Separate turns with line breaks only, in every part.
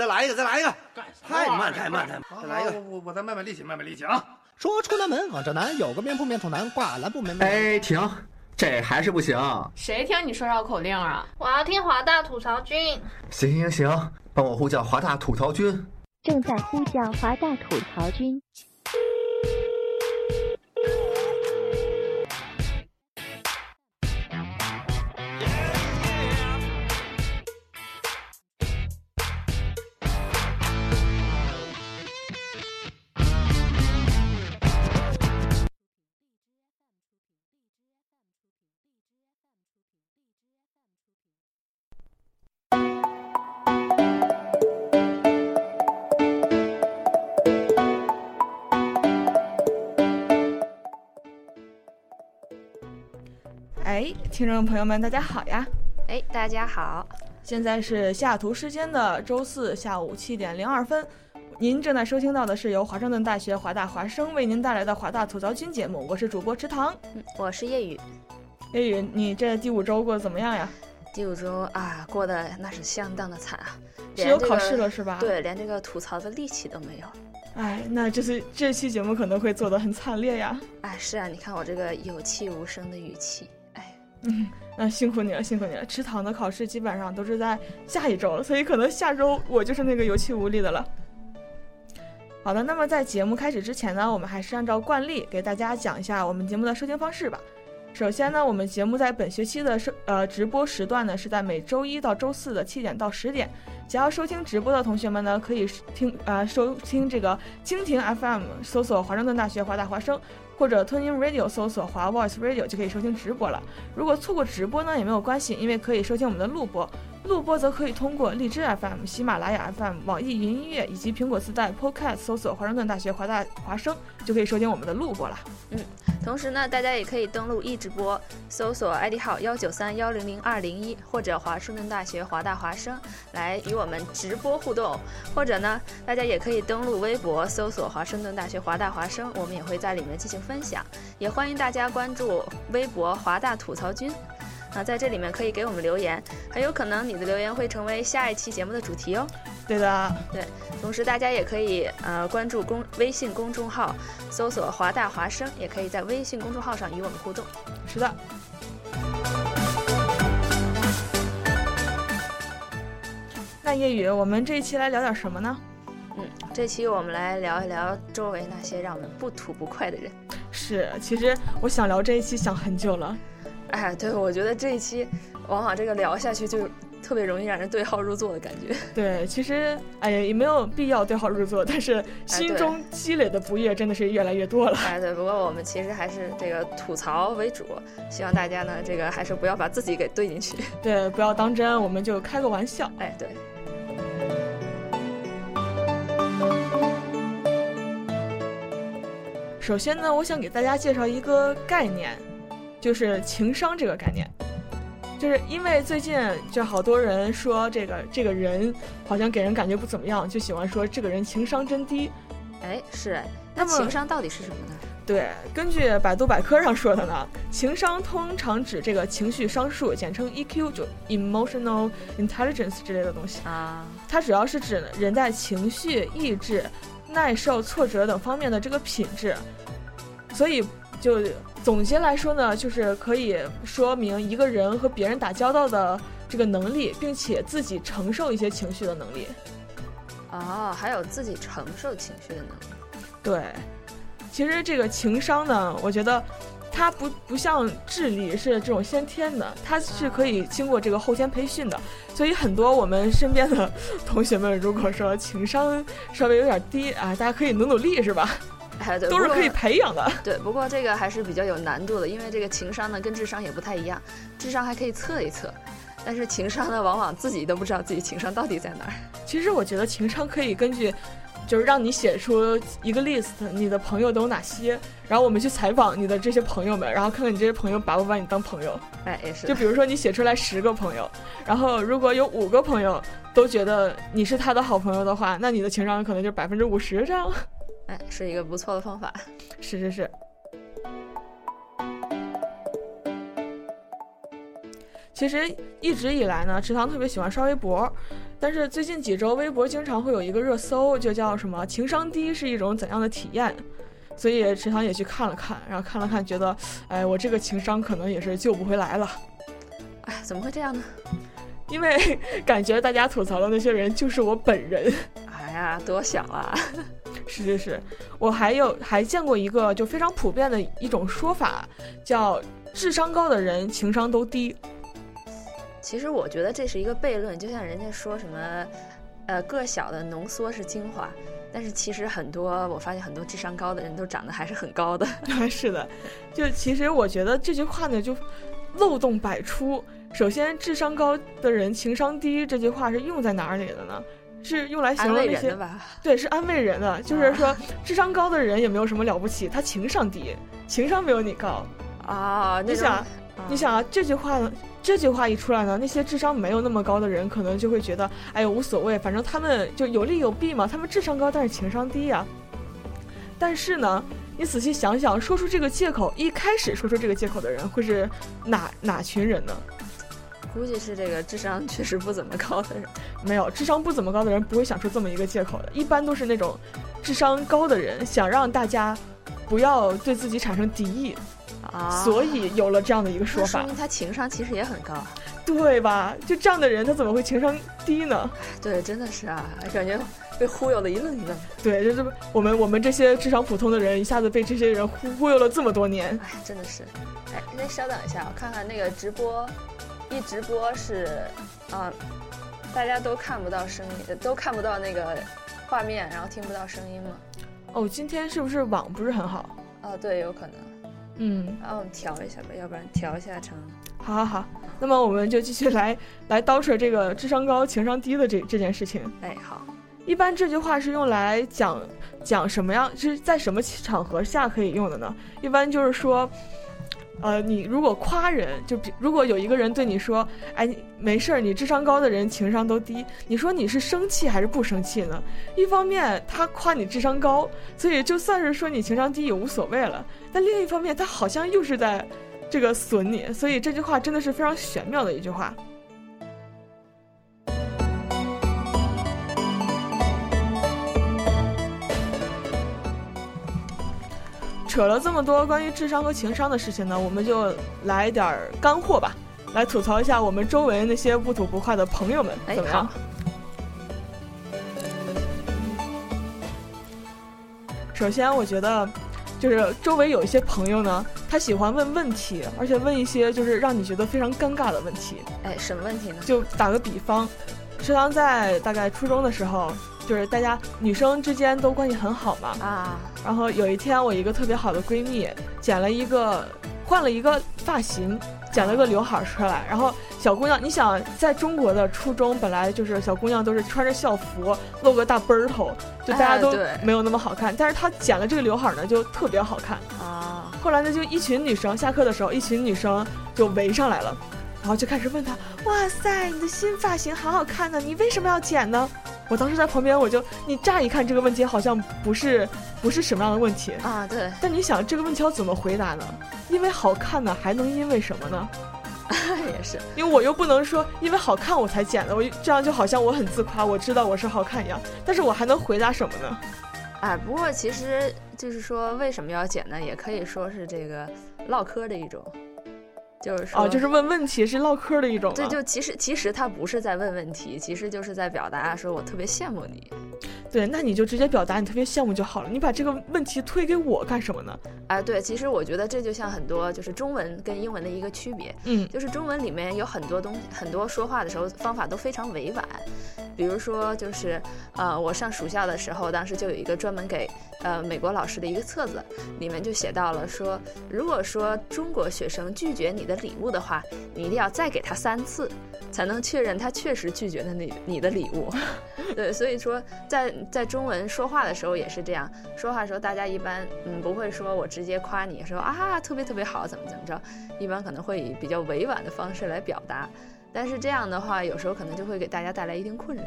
再来一个，再来一个，太慢，太慢，太慢，再来一个。
我我我再卖卖力气，卖卖力气啊！
说出南门往这南有个面铺面冲南挂蓝布门楣。
哎，停，这还是不行。
谁听你说绕口令啊？
我要听华大吐槽君。
行行行，帮我呼叫华大吐槽君。
正在呼叫华大吐槽君。
哎，听众朋友们，大家好呀！
哎，大家好，
现在是西雅图时间的周四下午七点零二分。您正在收听到的是由华盛顿大学华大华生为您带来的华大吐槽君节目，我是主播池塘。
嗯，我是叶雨。
叶雨，你这第五周过得怎么样呀？
第五周啊，过得那是相当的惨啊！
是有考试了是吧？
对，连这个吐槽的力气都没有。
哎，那这次这期节目可能会做得很惨烈呀！
哎，是啊，你看我这个有气无声的语气，哎，
嗯，那辛苦你了，辛苦你了。池塘的考试基本上都是在下一周了，所以可能下周我就是那个有气无力的了。好的，那么在节目开始之前呢，我们还是按照惯例给大家讲一下我们节目的收听方式吧。首先呢，我们节目在本学期的收呃直播时段呢是在每周一到周四的七点到十点。想要收听直播的同学们呢，可以听呃收听这个蜻蜓 FM，搜索华盛顿大学华大华声，或者 TuneIn Radio 搜索华 Voice Radio 就可以收听直播了。如果错过直播呢，也没有关系，因为可以收听我们的录播。录播则可以通过荔枝 FM、喜马拉雅 FM、网易云音乐以及苹果自带 Podcast 搜索华盛顿大学华大华声，就可以收听我们的录播了。
嗯，同时呢，大家也可以登录易直播，搜索 ID 号幺九三幺零零二零一或者华盛顿大学华大华声来与我们直播互动，或者呢，大家也可以登录微博搜索华盛顿大学华大华声，我们也会在里面进行分享，也欢迎大家关注微博华大吐槽君。啊，在这里面可以给我们留言，很有可能你的留言会成为下一期节目的主题哦。
对的，
对。同时，大家也可以呃关注公微信公众号，搜索“华大华生”，也可以在微信公众号上与我们互动。
是的。那叶雨，我们这一期来聊点什么呢？
嗯，这期我们来聊一聊周围那些让我们不吐不快的人。
是，其实我想聊这一期想很久了。
哎，对，我觉得这一期往往这个聊下去就特别容易让人对号入座的感觉。
对，其实哎呀也没有必要对号入座，但是心中积累的不悦真的是越来越多了。
哎，对，不过我们其实还是这个吐槽为主，希望大家呢这个还是不要把自己给对进去。
对，不要当真，我们就开个玩笑。
哎，对。
首先呢，我想给大家介绍一个概念，就是情商这个概念。就是因为最近就好多人说这个这个人好像给人感觉不怎么样，就喜欢说这个人情商真低。
哎，是哎，那情商到底是什么呢？
对，根据百度百科上说的呢，情商通常指这个情绪商数，简称 EQ，就 emotional intelligence 之类的东西
啊。
它主要是指人在情绪、意志、耐受挫折等方面的这个品质。所以就总结来说呢，就是可以说明一个人和别人打交道的这个能力，并且自己承受一些情绪的能力。
哦，还有自己承受情绪的能力。
对。其实这个情商呢，我觉得它不不像智力是这种先天的，它是可以经过这个后天培训的。所以很多我们身边的 同学们，如果说情商稍微有点低啊，大家可以努努力，是吧？
哎，对，
都是可以培养的。
对，不过这个还是比较有难度的，因为这个情商呢跟智商也不太一样，智商还可以测一测，但是情商呢，往往自己都不知道自己情商到底在哪儿。
其实我觉得情商可以根据。就是让你写出一个 list，你的朋友都有哪些，然后我们去采访你的这些朋友们，然后看看你这些朋友把不把你当朋友。
哎，也是。
就比如说你写出来十个朋友，然后如果有五个朋友都觉得你是他的好朋友的话，那你的情商可能就百分之五十这样。
哎，是一个不错的方法。
是是是。其实一直以来呢，池塘特别喜欢刷微博。但是最近几周，微博经常会有一个热搜，就叫什么“情商低是一种怎样的体验”，所以池塘也去看了看，然后看了看，觉得，哎，我这个情商可能也是救不回来了。
哎，怎么会这样呢？
因为 感觉大家吐槽的那些人就是我本人。
哎呀，多想啊！
是是是，我还有还见过一个就非常普遍的一种说法，叫智商高的人情商都低。
其实我觉得这是一个悖论，就像人家说什么，呃，个小的浓缩是精华，但是其实很多我发现很多智商高的人都长得还是很高的。
是的，就其实我觉得这句话呢就漏洞百出。首先，智商高的人情商低这句话是用在哪里的呢？是用来形容那些 对，是安慰人的，就是说 智商高的人也没有什么了不起，他情商低，情商没有你高
啊。
你想，你想啊，这句话呢？这句话一出来呢，那些智商没有那么高的人，可能就会觉得，哎呦无所谓，反正他们就有利有弊嘛。他们智商高，但是情商低呀。但是呢，你仔细想想，说出这个借口，一开始说出这个借口的人会是哪哪群人呢？
估计是这个智商确实不怎么高的人。
没有智商不怎么高的人不会想出这么一个借口的，一般都是那种智商高的人想让大家不要对自己产生敌意。
啊，
所以有了这样的一个说法，
说明他情商其实也很高，
对吧？就这样的人，他怎么会情商低呢？
对，真的是啊，感觉被忽悠的一愣一愣。
对，就是我们我们这些智商普通的人，一下子被这些人忽忽悠了这么多年。
哎，真的是。哎，先稍等一下，我看看那个直播，一直播是啊，大家都看不到声音，都看不到那个画面，然后听不到声音吗？
哦，今天是不是网不是很好？
哦，对，有可能。
嗯，
然后我们调一下吧，要不然调一下成。
好好好，那么我们就继续来来叨扯这个智商高情商低的这这件事情。
哎，好。
一般这句话是用来讲讲什么样？是在什么场合下可以用的呢？一般就是说。呃，你如果夸人，就比如果有一个人对你说，哎，没事儿，你智商高的人情商都低，你说你是生气还是不生气呢？一方面他夸你智商高，所以就算是说你情商低也无所谓了，但另一方面他好像又是在，这个损你，所以这句话真的是非常玄妙的一句话。扯了这么多关于智商和情商的事情呢，我们就来点儿干货吧，来吐槽一下我们周围那些不吐不快的朋友们，怎么样？首先，我觉得就是周围有一些朋友呢，他喜欢问问题，而且问一些就是让你觉得非常尴尬的问题。
哎，什么问题呢？
就打个比方，池塘在大概初中的时候。就是大家女生之间都关系很好嘛
啊，
然后有一天我一个特别好的闺蜜剪了一个换了一个发型，剪了个刘海出来，然后小姑娘，你想在中国的初中本来就是小姑娘都是穿着校服露个大背儿头，就大家都没有那么好看，但是她剪了这个刘海呢就特别好看
啊。
后来呢就一群女生下课的时候，一群女生就围上来了，然后就开始问她：“哇塞，你的新发型好好看呢，你为什么要剪呢？”我当时在旁边，我就你乍一看这个问题好像不是不是什么样的问题
啊，对。
但你想这个问题要怎么回答呢？因为好看呢，还能因为什么呢？
也是，
因为我又不能说因为好看我才剪的，我这样就好像我很自夸，我知道我是好看一样。但是我还能回答什么呢？
哎，不过其实就是说为什么要剪呢？也可以说是这个唠嗑的一种。就是说，
哦，就是问问题是唠嗑的一种。
对，就其实其实他不是在问问题，其实就是在表达说我特别羡慕你。
对，那你就直接表达你特别羡慕就好了。你把这个问题推给我干什么呢？
啊，对，其实我觉得这就像很多就是中文跟英文的一个区别。
嗯，
就是中文里面有很多东西，很多说话的时候方法都非常委婉。比如说，就是呃，我上暑校的时候，当时就有一个专门给呃美国老师的一个册子，里面就写到了说，如果说中国学生拒绝你的礼物的话，你一定要再给他三次，才能确认他确实拒绝了你你的礼物。对，所以说在在中文说话的时候也是这样，说话的时候大家一般嗯不会说我直接夸你说啊特别特别好怎么怎么着，一般可能会以比较委婉的方式来表达，但是这样的话有时候可能就会给大家带来一定困扰。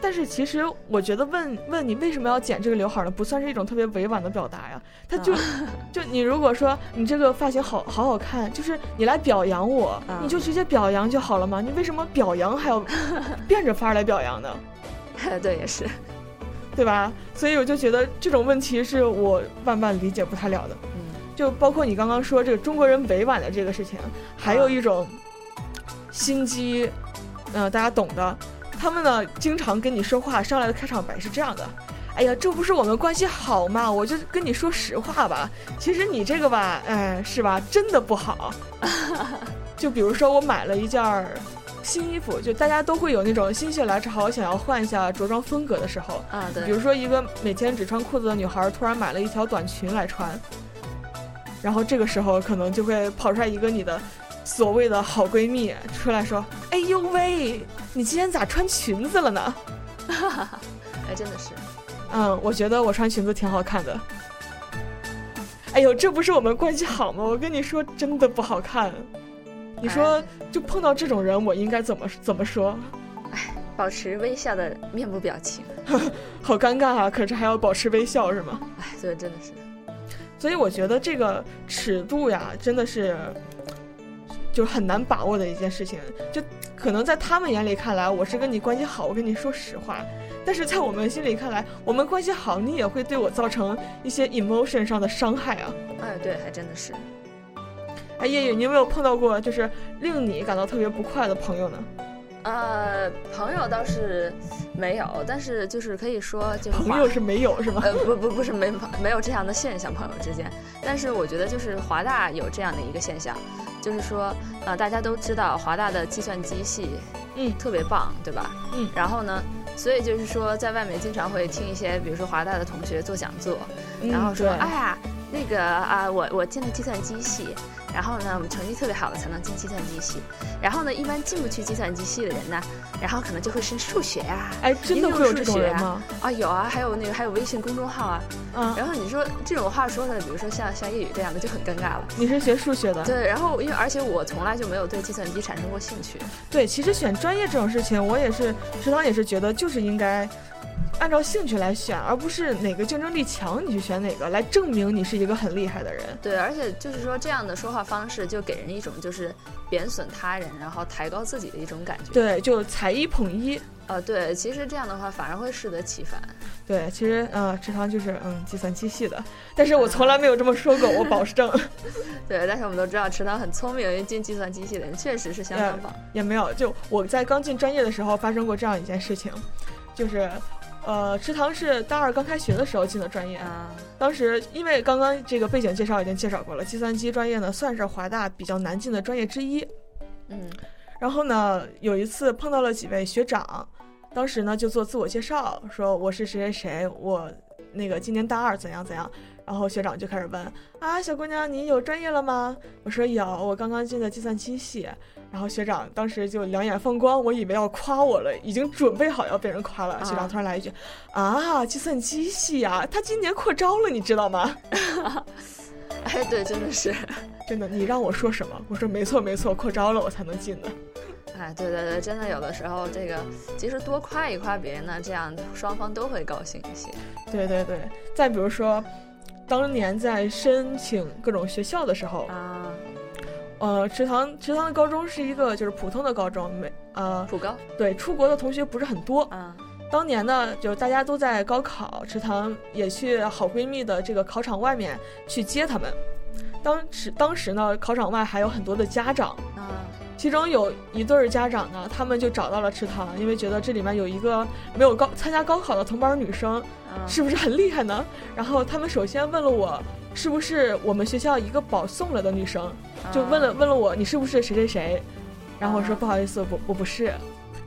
但是其实我觉得问问你为什么要剪这个刘海呢，不算是一种特别委婉的表达呀。他就 就你如果说你这个发型好好好看，就是你来表扬我，你就直接表扬就好了嘛。你为什么表扬还要 变着法儿来表扬呢？
对，也是，
对吧？所以我就觉得这种问题是我万万理解不太了的。
嗯，
就包括你刚刚说这个中国人委婉的这个事情，还有一种心机，嗯，大家懂的。他们呢，经常跟你说话，上来的开场白是这样的：“哎呀，这不是我们关系好吗？我就跟你说实话吧。其实你这个吧，哎，是吧？真的不好。就比如说，我买了一件新衣服，就大家都会有那种心血来潮想要换一下着装风格的时候
啊。对。
比如说，一个每天只穿裤子的女孩，突然买了一条短裙来穿，然后这个时候可能就会跑出来一个你的。所谓的好闺蜜出来说：“哎呦喂，你今天咋穿裙子了呢？”
哎，真的是，
嗯，我觉得我穿裙子挺好看的。哎呦，这不是我们关系好吗？我跟你说，真的不好看。你说，就碰到这种人，我应该怎么怎么说？
哎，保持微笑的面部表情，
好尴尬啊！可是还要保持微笑是吗？
哎，对，真的是。
所以我觉得这个尺度呀，真的是。就很难把握的一件事情，就可能在他们眼里看来，我是跟你关系好，我跟你说实话；但是在我们心里看来，我们关系好，你也会对我造成一些 emotion 上的伤害啊。
哎，对，还真的是。
哎，叶雨，你有没有碰到过就是令你感到特别不快的朋友呢？
呃，朋友倒是没有，但是就是可以说，就是
朋友是没有是吗？
呃，不不不是没没有这样的现象，朋友之间。但是我觉得就是华大有这样的一个现象。就是说，呃，大家都知道华大的计算机系，
嗯，
特别棒，对吧？
嗯，
然后呢，所以就是说，在外面经常会听一些，比如说华大的同学做讲座，然后说，哎呀，那个啊，我我进了计算机系。然后呢，我们成绩特别好的才能进计算机系。然后呢，一般进不去计算机系的人呢，然后可能就会是数学呀，
哎，真的会有这种人吗？
啊，有啊，还有那个还有微信公众号啊。
嗯。
然后你说这种话说的，比如说像像叶宇这样的就很尴尬了。
你是学数学的？
对。然后因为而且我从来就没有对计算机产生过兴趣。
对，其实选专业这种事情，我也是食堂也是觉得就是应该。按照兴趣来选，而不是哪个竞争力强你去选哪个，来证明你是一个很厉害的人。
对，而且就是说这样的说话方式，就给人一种就是贬损他人，然后抬高自己的一种感觉。
对，就踩一捧一。
呃，对，其实这样的话反而会适得其反。
对，其实呃，池塘就是嗯计算机系的，但是我从来没有这么说过，我保证。
对，但是我们都知道池塘很聪明，因为进计算机系的人确实是相当棒。
也没有，就我在刚进专业的时候发生过这样一件事情，就是。呃，池塘是大二刚开学的时候进的专业
啊。
当时因为刚刚这个背景介绍已经介绍过了，计算机专业呢算是华大比较难进的专业之一。
嗯，
然后呢，有一次碰到了几位学长，当时呢就做自我介绍，说我是谁谁谁，我那个今年大二怎样怎样。然后学长就开始问啊，小姑娘，你有专业了吗？我说有，我刚刚进的计算机系。然后学长当时就两眼放光，我以为要夸我了，已经准备好要被人夸了。学长突然来一句：“啊，计算机系呀，他今年扩招了，你知道吗？”
哎，对，真的是，
真的。你让我说什么？我说没错没错，扩招了我才能进的。
哎，对对对，真的有的时候这个其实多夸一夸别人呢，这样双方都会高兴一些。
对对对，再比如说，当年在申请各种学校的时候
啊，
呃，池塘池塘的高中是一个就是普通的高中，没呃
普高，
对，出国的同学不是很多
啊。
当年呢，就大家都在高考，池塘也去好闺蜜的这个考场外面去接他们。当时当时呢，考场外还有很多的家长
啊，
其中有一对儿家长呢，他们就找到了池塘，因为觉得这里面有一个没有高参加高考的同班女生，是不是很厉害呢？然后他们首先问了我，是不是我们学校一个保送了的女生，就问了问了我，你是不是谁谁谁？然后我说不好意思，我我不是。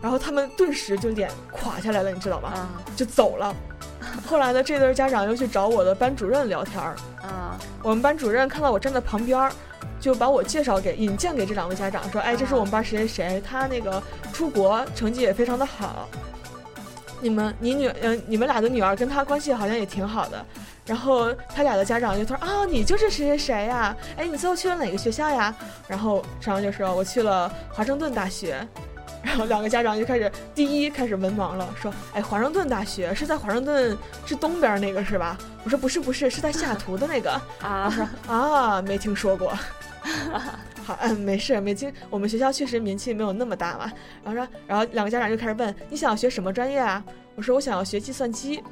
然后他们顿时就脸垮下来了，你知道吗？就走了。后来呢，这对家长又去找我的班主任聊天儿。
啊，
我们班主任看到我站在旁边，就把我介绍给引荐给这两位家长，说：“哎，这是我们班谁谁谁，他那个出国成绩也非常的好。你们，你女，嗯，你们俩的女儿跟他关系好像也挺好的。”然后他俩的家长就说：“啊，你就是谁谁谁呀？哎，你最后去了哪个学校呀？”然后上长就说：“我去了华盛顿大学。”然后两个家长就开始第一开始文盲了，说：“哎，华盛顿大学是在华盛顿是东边那个是吧？”我说：“不是，不是，是在西雅图的那个。”
啊，我
说：“啊，没听说过。” 好，嗯，没事，没听。我们学校确实名气没有那么大嘛。然后说，然后两个家长就开始问：“你想要学什么专业啊？”我说：“我想要学计算机。”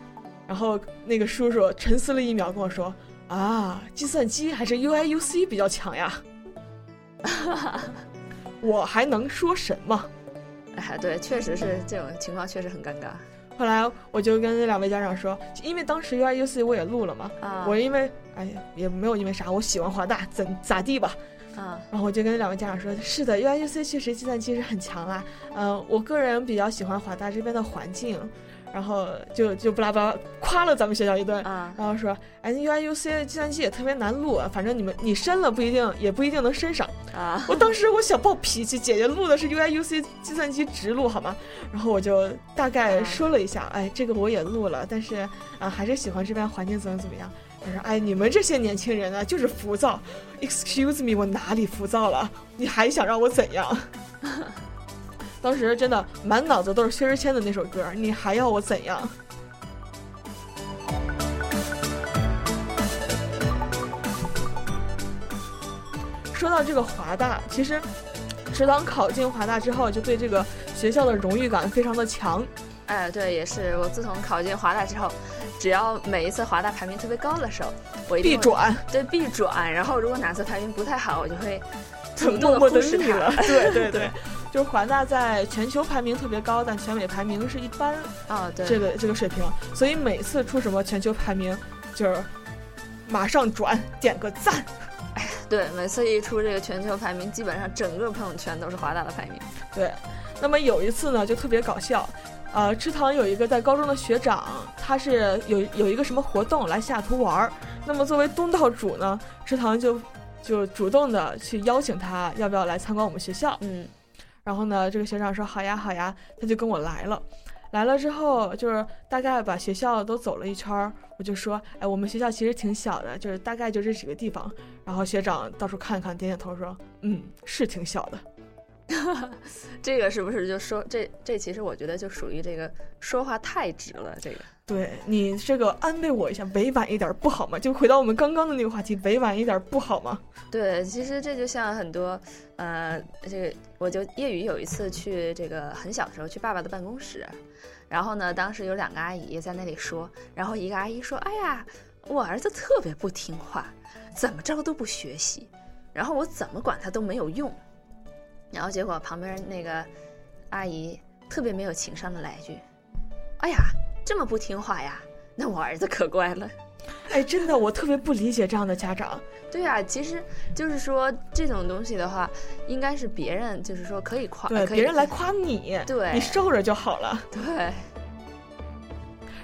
然后那个叔叔沉思了一秒，跟我说：“啊，计算机还是 UIUC 比较强呀。”我还能说什么？
哎，对，确实是这种情况，确实很尴尬。
后来我就跟那两位家长说，因为当时 UIUC 我也录了嘛，
啊，
我因为哎呀也没有因为啥，我喜欢华大，怎咋地吧，
啊，
然后我就跟两位家长说，是的，UIUC 确实计算机是很强啊，嗯，我个人比较喜欢华大这边的环境。然后就就不拉不拉夸了咱们学校一顿
啊，
然后说，哎，UIUC 计算机也特别难录，反正你们你申了不一定也不一定能申上
啊。
我当时我想暴脾气，姐姐录的是 UIUC 计算机直录好吗？然后我就大概说了一下，哎，这个我也录了，但是啊还是喜欢这边环境怎么怎么样。他说，哎，你们这些年轻人啊就是浮躁。Excuse me，我哪里浮躁了？你还想让我怎样？当时真的满脑子都是薛之谦的那首歌，你还要我怎样？说到这个华大，其实池塘考进华大之后，就对这个学校的荣誉感非常的强。
哎，对，也是我自从考进华大之后，只要每一次华大排名特别高的时候，我一
必转，
对必转。然后如果哪次排名不太好，我就会
默默
的
腻了。对对 对。就是华大在全球排名特别高，但全美排名是一般
啊，对
这个这个水平，所以每次出什么全球排名，就是马上转点个赞。
哎，对，每次一出这个全球排名，基本上整个朋友圈都是华大的排名。
对，那么有一次呢，就特别搞笑，呃，池塘有一个在高中的学长，他是有有一个什么活动来西雅图玩儿，那么作为东道主呢，池塘就就主动的去邀请他，要不要来参观我们学校？
嗯。
然后呢，这个学长说好呀好呀，他就跟我来了。来了之后，就是大概把学校都走了一圈儿，我就说，哎，我们学校其实挺小的，就是大概就这几个地方。然后学长到处看看，点点头说，嗯，是挺小的。
这个是不是就说这这其实我觉得就属于这个说话太直了，这个。
对你这个安慰我一下，委婉一点不好吗？就回到我们刚刚的那个话题，委婉一点不好吗？
对，其实这就像很多，呃，这个我就业余有一次去这个很小的时候去爸爸的办公室，然后呢，当时有两个阿姨在那里说，然后一个阿姨说：“哎呀，我儿子特别不听话，怎么着都不学习，然后我怎么管他都没有用。”然后结果旁边那个阿姨特别没有情商的来一句：“哎呀。”这么不听话呀？那我儿子可乖了。
哎，真的，我特别不理解这样的家长。
对呀，其实就是说这种东西的话，应该是别人就是说可以夸，
对，别人来夸你，
对，
你受着就好了。
对。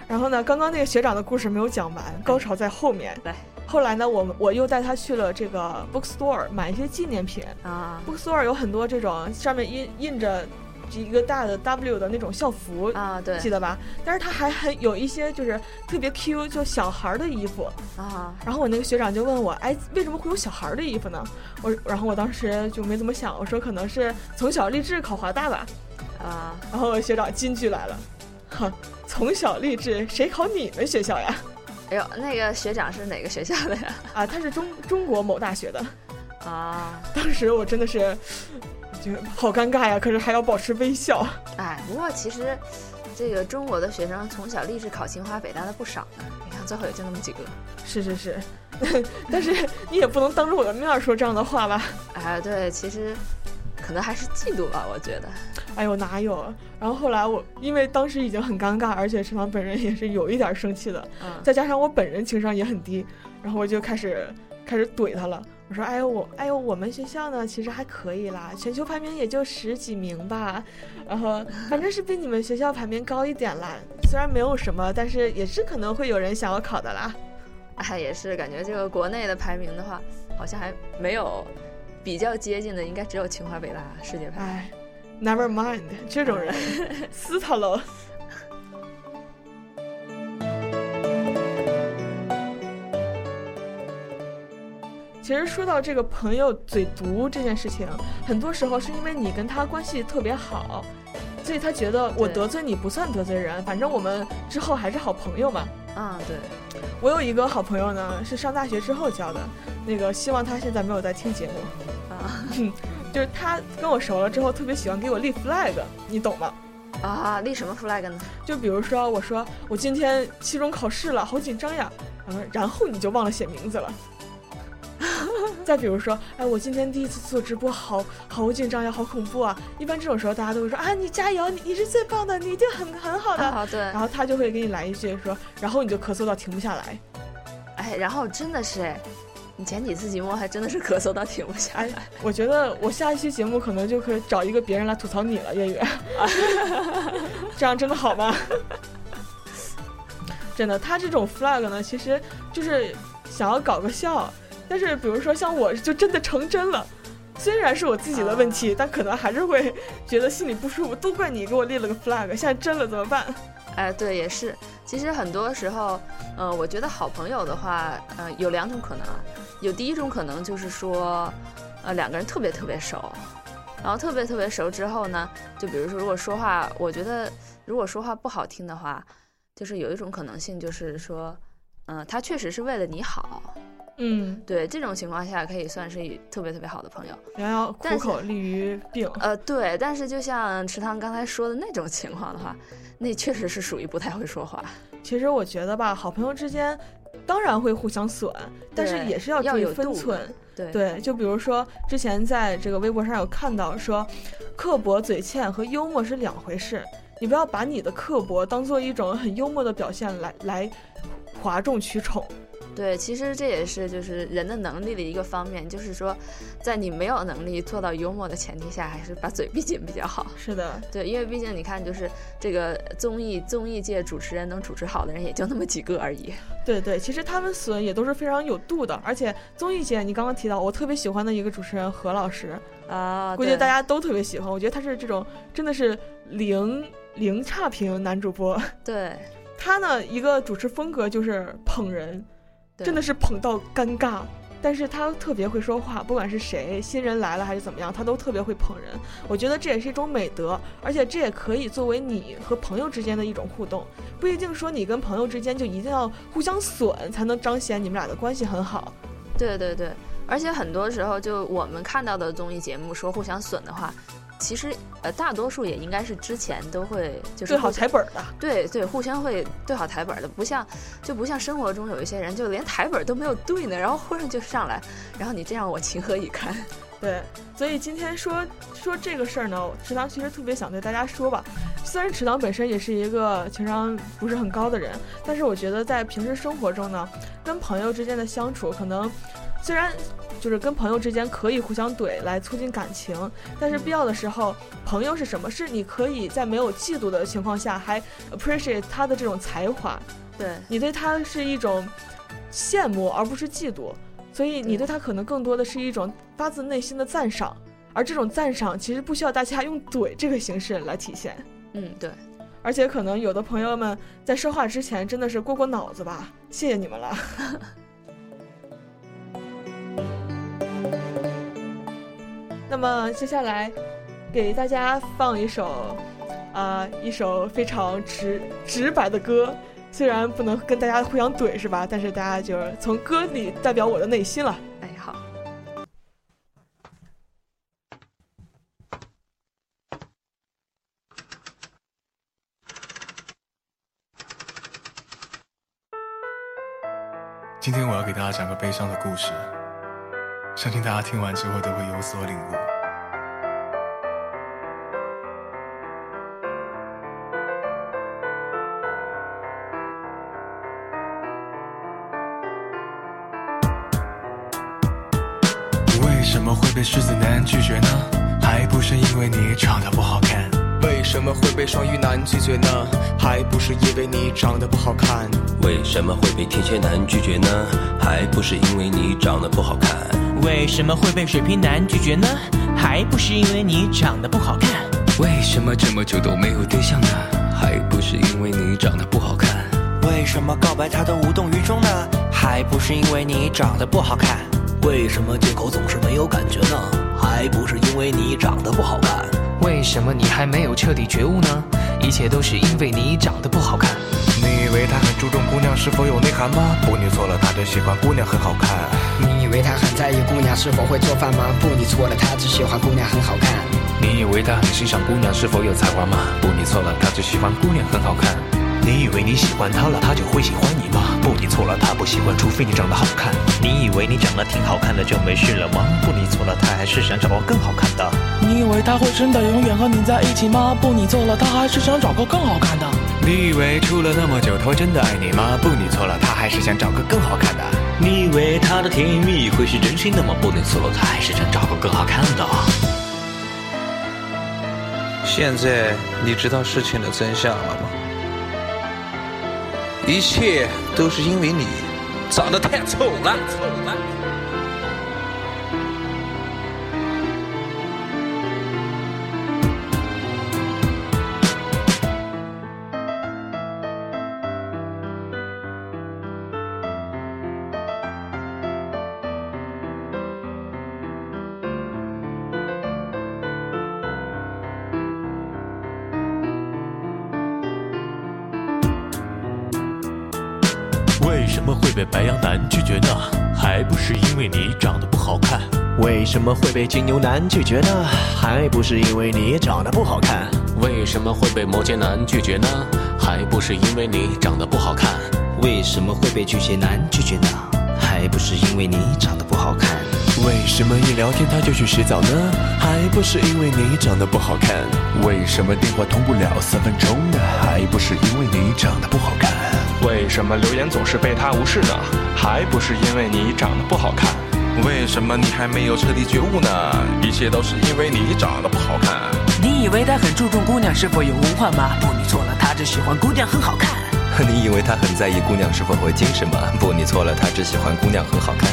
然后呢，刚刚那个学长的故事没有讲完，高潮在后面。
对。
后来呢，我们我又带他去了这个 bookstore 买一些纪念品
啊。
bookstore 有很多这种上面印印着。一个大的 W 的那种校服
啊，对，
记得吧？但是他还很有一些就是特别 Q，就小孩的衣服
啊。
然后我那个学长就问我，哎，为什么会有小孩的衣服呢？我然后我当时就没怎么想，我说可能是从小立志考华大吧。
啊，
然后学长金句来了，哼，从小立志，谁考你们学校呀？
哎呦，那个学长是哪个学校的呀？
啊，他是中中国某大学的。
啊，
当时我真的是，就好尴尬呀，可是还要保持微笑。
哎，不过其实，这个中国的学生从小立志考清华北大的不少呢。你看最后也就那么几个。
是是是，但是你也不能当着我的面说这样的话吧？
哎，对，其实。可能还是嫉妒吧，我觉得。
哎呦，哪有？然后后来我因为当时已经很尴尬，而且池塘本人也是有一点生气的，
嗯，
再加上我本人情商也很低，然后我就开始开始怼他了。我说：“哎呦我，哎呦我们学校呢，其实还可以啦，全球排名也就十几名吧，然后反正是比你们学校排名高一点啦。虽然没有什么，但是也是可能会有人想要考的啦。
哎，也是感觉这个国内的排名的话，好像还没有。”比较接近的应该只有清华北大世界排。
哎，Never mind，这种人 撕他喽。其实说到这个朋友嘴毒这件事情，很多时候是因为你跟他关系特别好，所以他觉得我得罪你不算得罪人，反正我们之后还是好朋友嘛。
啊，对。
我有一个好朋友呢，是上大学之后交的，那个希望他现在没有在听节目。啊就是他跟我熟了之后，特别喜欢给我立 flag，你懂吗？
啊，立什么 flag 呢？
就比如说，我说我今天期中考试了，好紧张呀。嗯，然后你就忘了写名字了。再比如说，哎，我今天第一次做直播，好好紧张呀，好恐怖啊。一般这种时候，大家都会说啊，你加油，你你是最棒的，你一定很很好的。
啊，对。
然后他就会给你来一句说，然后你就咳嗽到停不下来。
哎，然后真的是哎。你前几次节目还真的是咳嗽到停不下来。
我觉得我下一期节目可能就可以找一个别人来吐槽你了，月月。这样真的好吗？真的，他这种 flag 呢，其实就是想要搞个笑。但是比如说像我，就真的成真了。虽然是我自己的问题，但可能还是会觉得心里不舒服。都怪你给我立了个 flag，现在真了怎么办？
哎，对，也是。其实很多时候，呃，我觉得好朋友的话，呃，有两种可能啊。有第一种可能就是说，呃，两个人特别特别熟，然后特别特别熟之后呢，就比如说，如果说话，我觉得如果说话不好听的话，就是有一种可能性，就是说，嗯，他确实是为了你好。
嗯，
对，这种情况下可以算是特别特别好的朋友。
然后苦口利于病。
呃，对，但是就像池塘刚才说的那种情况的话。那确实是属于不太会说话。
其实我觉得吧，好朋友之间当然会互相损，但是也是
要
注意分寸。
对
对，就比如说之前在这个微博上有看到说，刻薄嘴欠和幽默是两回事。你不要把你的刻薄当做一种很幽默的表现来来哗众取宠。
对，其实这也是就是人的能力的一个方面，就是说，在你没有能力做到幽默的前提下，还是把嘴闭紧比较好。
是的，
对，因为毕竟你看，就是这个综艺综艺界主持人能主持好的人也就那么几个而已。
对对，其实他们损也都是非常有度的，而且综艺界你刚刚提到我特别喜欢的一个主持人何老师
啊，
估计大家都特别喜欢。我觉得他是这种真的是零零差评男主播。
对
他呢，一个主持风格就是捧人。真的是捧到尴尬，但是他特别会说话，不管是谁新人来了还是怎么样，他都特别会捧人。我觉得这也是一种美德，而且这也可以作为你和朋友之间的一种互动，不一定说你跟朋友之间就一定要互相损才能彰显你们俩的关系很好。
对对对，而且很多时候就我们看到的综艺节目说互相损的话。其实，呃，大多数也应该是之前都会就是
对好台本的，
对对，互相会对好台本的，不像就不像生活中有一些人就连台本都没有对呢，然后忽然就上来，然后你这样我情何以堪？
对，所以今天说说这个事儿呢，池塘其实特别想对大家说吧，虽然池塘本身也是一个情商不是很高的人，但是我觉得在平时生活中呢，跟朋友之间的相处可能。虽然就是跟朋友之间可以互相怼来促进感情，但是必要的时候，朋友是什么？是你可以在没有嫉妒的情况下，还 appreciate 他的这种才华。
对
你对他是一种羡慕，而不是嫉妒。所以你对他可能更多的是一种发自内心的赞赏，而这种赞赏其实不需要大家用怼这个形式来体现。
嗯，对。
而且可能有的朋友们在说话之前真的是过过脑子吧，谢谢你们了。那么接下来给大家放一首，啊，一首非常直直白的歌，虽然不能跟大家互相怼是吧？但是大家就是从歌里代表我的内心了。
哎，好。
今天我要给大家讲个悲伤的故事，相信大家听完之后都会有所领悟。为什么会被狮子男拒绝呢？还不是因为你长得不好看。
为什么会被双鱼男拒绝呢？还不是因为你长得不好看。
为什么会被天蝎男拒绝呢？还不是因为你长得不好看。
为什么会被水瓶男拒绝呢？还不是因为你长得不好看。
为什么这么久都没有对象呢？还不是因为你长得不好看。
为什么告白他都无动于衷呢？还不是因为你长得不好看。
为什么借口总是没有感觉呢？还不是因为你长得不好看。
为什么你还没有彻底觉悟呢？一切都是因为你长得不好看。
你以为他很注重姑娘是否有内涵吗？不，你错了，他只喜欢姑娘很好看。
你以为他很在意姑娘是否会做饭吗？不，你错了，他只喜欢姑娘很好看。
你以为他很欣赏姑娘是否有才华吗？不，你错了，他只喜欢姑娘很好看。
你以为你喜欢他了，他就会喜欢你吗？不，你错了，他不喜欢，除非你长得好看。
你以为你长得挺好看的就没事了吗？不，你错了，他还是想找个更好看的。
你以为他会真的永远和你在一起吗？不，你错了，他还是想找个更好看的。
你以为处了那么久他会真的爱你吗？不，你错了，他还是想找个更好看的。
你以为他的甜言蜜语会是真心的吗？不，你错了，他还是想找个更好看的。
现在你知道事情的真相了吗？一切都是因为你长得太丑了。
丑了白羊男拒绝呢？还不是因为你长得不好看。
为什么会被金牛男拒绝呢？还不是因为你长得不好看。
为什么会被摩羯男拒绝呢？还不是因为你长得不好看。
为什么会被巨蟹男拒绝呢？还不是因为你长得不好看。
为什么一聊天他就去洗澡呢？还不是因为你长得不好看。为什么电话通不了三分钟呢？还不是因为你长得不好看。
为什么留言总是被他无视呢？还不是因为你长得不好看。
为什么你还没有彻底觉悟呢？一切都是因为你长得不好看。
你以为他很注重姑娘是否有文化吗？不，你错了，他只喜欢姑娘很好看。
你以为他很在意姑娘是否会精神吗？不，你错了，他只喜欢姑娘很好看。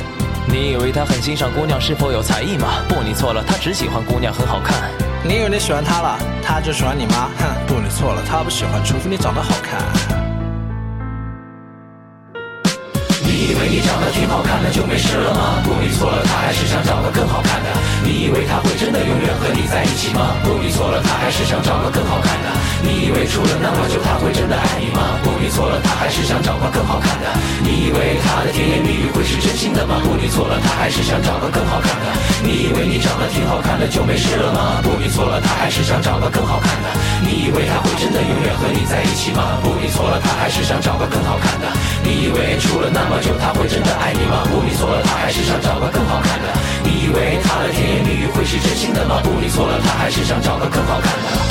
你以为他很欣赏姑娘是否有才艺吗？不，你错了，他只喜欢姑娘很好看。
你以为你喜欢他了，他就喜欢你吗？哼，不，你错了，他不喜欢，除非你长得好看。
以为你长得挺好看的就没事了吗？不，你错了，他还是想找个更好看的。你以为他会真的永远和你在一起吗？不，你错了，他还是想找个更好看的。你以为处了那么久他会真的爱你吗？不，你错了，他还是想找个更好看的。你以为他的甜言蜜语会是真心的吗？不，你错了，他还是想找个更好看的。你以为你长得挺好看的就没事了吗？不，你错了，他还是想找个更好看的。你以为他会真的永远和你在一起吗？不，你错了，他还是想找个更好看的。你以为处了那么久他会真的爱你吗？不，你错了，他还是想找个更好看的。你以为他的甜言蜜语会是真心的吗？不，你错了，他还是想找个更好看的。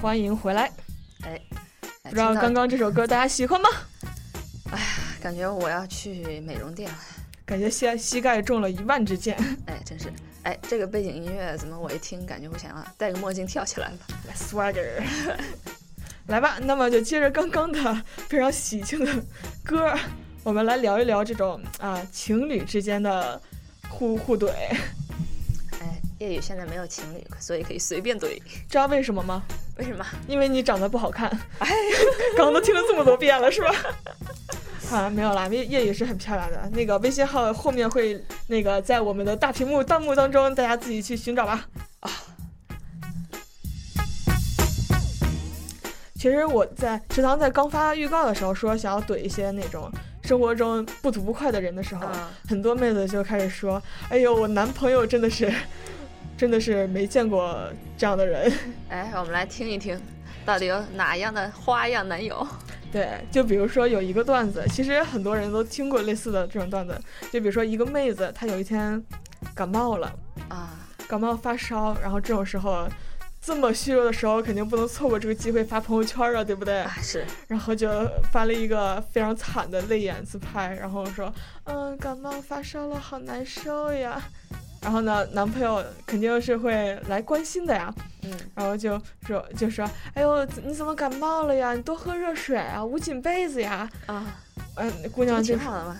欢迎回来。
哎，
不知道刚刚这首歌大家喜欢吗？
哎呀，感觉我要去美容店了，
感觉膝膝盖中了一万支箭。
哎，真是。哎，这个背景音乐怎么我一听感觉我想要戴个墨镜跳起来了
？Swagger，来吧，那么就接着刚刚的非常喜庆的歌，我们来聊一聊这种啊情侣之间的互互怼。
哎，夜雨现在没有情侣，所以可以随便怼。
知道为什么吗？
为什么？
因为你长得不好看。哎，刚刚都听了这么多遍了，是吧？啊，没有啦，叶叶也是很漂亮的。那个微信号后面会那个在我们的大屏幕弹幕当中，大家自己去寻找吧。啊，其实我在池塘在刚发预告的时候说想要怼一些那种生活中不吐不快的人的时候，很多妹子就开始说：“哎呦，我男朋友真的是，真的是没见过这样的人。”
哎，我们来听一听，到底有哪样的花样男友？
对，就比如说有一个段子，其实很多人都听过类似的这种段子。就比如说一个妹子，她有一天感冒了
啊，
感冒发烧，然后这种时候，这么虚弱的时候，肯定不能错过这个机会发朋友圈啊，对不对？
是。
然后就发了一个非常惨的泪眼自拍，然后说：“嗯，感冒发烧了，好难受呀。”然后呢，男朋友肯定是会来关心的呀，
嗯，
然后就说就说，哎呦，你怎么感冒了呀？你多喝热水啊，捂紧被子呀。
啊，
嗯，姑娘
挺好的嘛。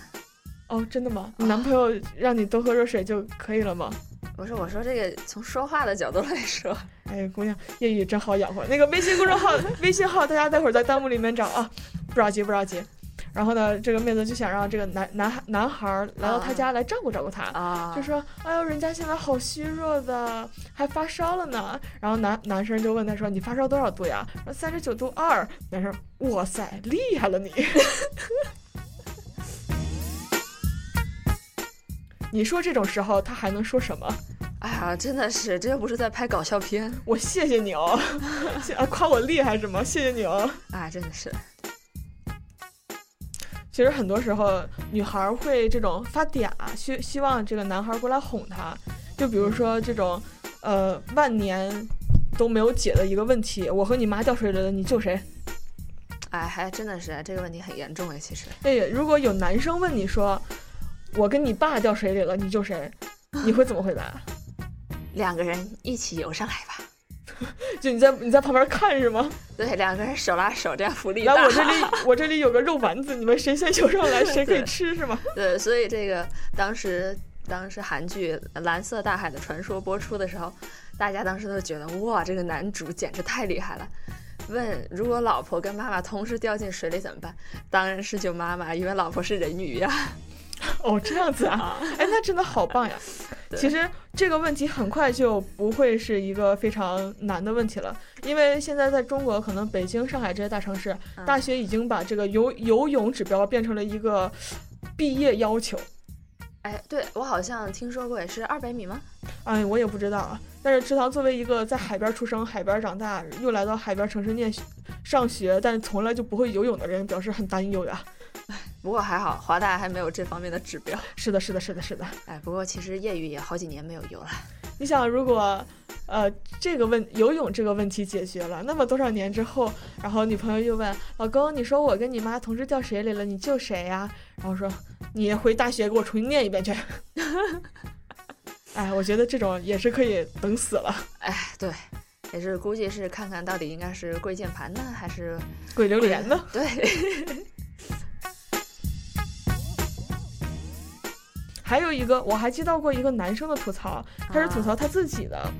哦，真的吗？你男朋友让你多喝热水就可以了吗？
不是，我说这个从说话的角度来说，
哎，姑娘，粤语真好养活。那个微信公众号，微信号，大家待会儿在弹幕里面找啊，不着急，不着急。然后呢，这个妹子就想让这个男男孩男孩来到她家来照顾照顾她，就说：“哎呦，人家现在好虚弱的，还发烧了呢。”然后男男生就问她说：“你发烧多少度呀？”说：“三十九度二。”男生：“哇塞，厉害了你！” 你说这种时候他还能说什么？
哎呀，真的是，这又不是在拍搞笑片。
我谢谢你哦，夸我厉害是吗？谢谢你哦。
啊，真的是。
其实很多时候，女孩会这种发嗲，希希望这个男孩过来哄她。就比如说这种，呃，万年都没有解的一个问题，我和你妈掉水里了，你救谁？
哎，还真的是这个问题很严重哎，其实。
哎，如果有男生问你说，我跟你爸掉水里了，你救谁？你会怎么回答？
两个人一起游上来吧。
就你在你在旁边看是吗？
对，两个人手拉手这样福利大。
来，我这里 我这里有个肉丸子，你们谁先游上来谁可以吃是吗？
对，所以这个当时当时韩剧《蓝色大海的传说》播出的时候，大家当时都觉得哇，这个男主简直太厉害了。问如果老婆跟妈妈同时掉进水里怎么办？当然是救妈妈，因为老婆是人鱼呀。
哦，这样子啊，哎，那真的好棒呀！其实这个问题很快就不会是一个非常难的问题了，因为现在在中国，可能北京、上海这些大城市，大学已经把这个游游泳指标变成了一个毕业要求。
哎，对我好像听说过，也是二百米吗？
哎，我也不知道啊。但是池塘作为一个在海边出生、海边长大，又来到海边城市念上学，但是从来就不会游泳的人，表示很担忧呀。
不过还好，华大还没有这方面的指标。
是的，是的，是的，是的。
哎，不过其实业余也好几年没有游了。
你想，如果呃这个问游泳这个问题解决了，那么多少年之后，然后女朋友又问老公：“你说我跟你妈同时掉水里了，你救谁呀？”然后说：“你回大学给我重新念一遍去。” 哎，我觉得这种也是可以等死了。
哎，对，也是估计是看看到底应该是跪键盘呢，还是
跪榴莲呢？
对。
还有一个，我还接到过一个男生的吐槽，他是吐槽他自己的，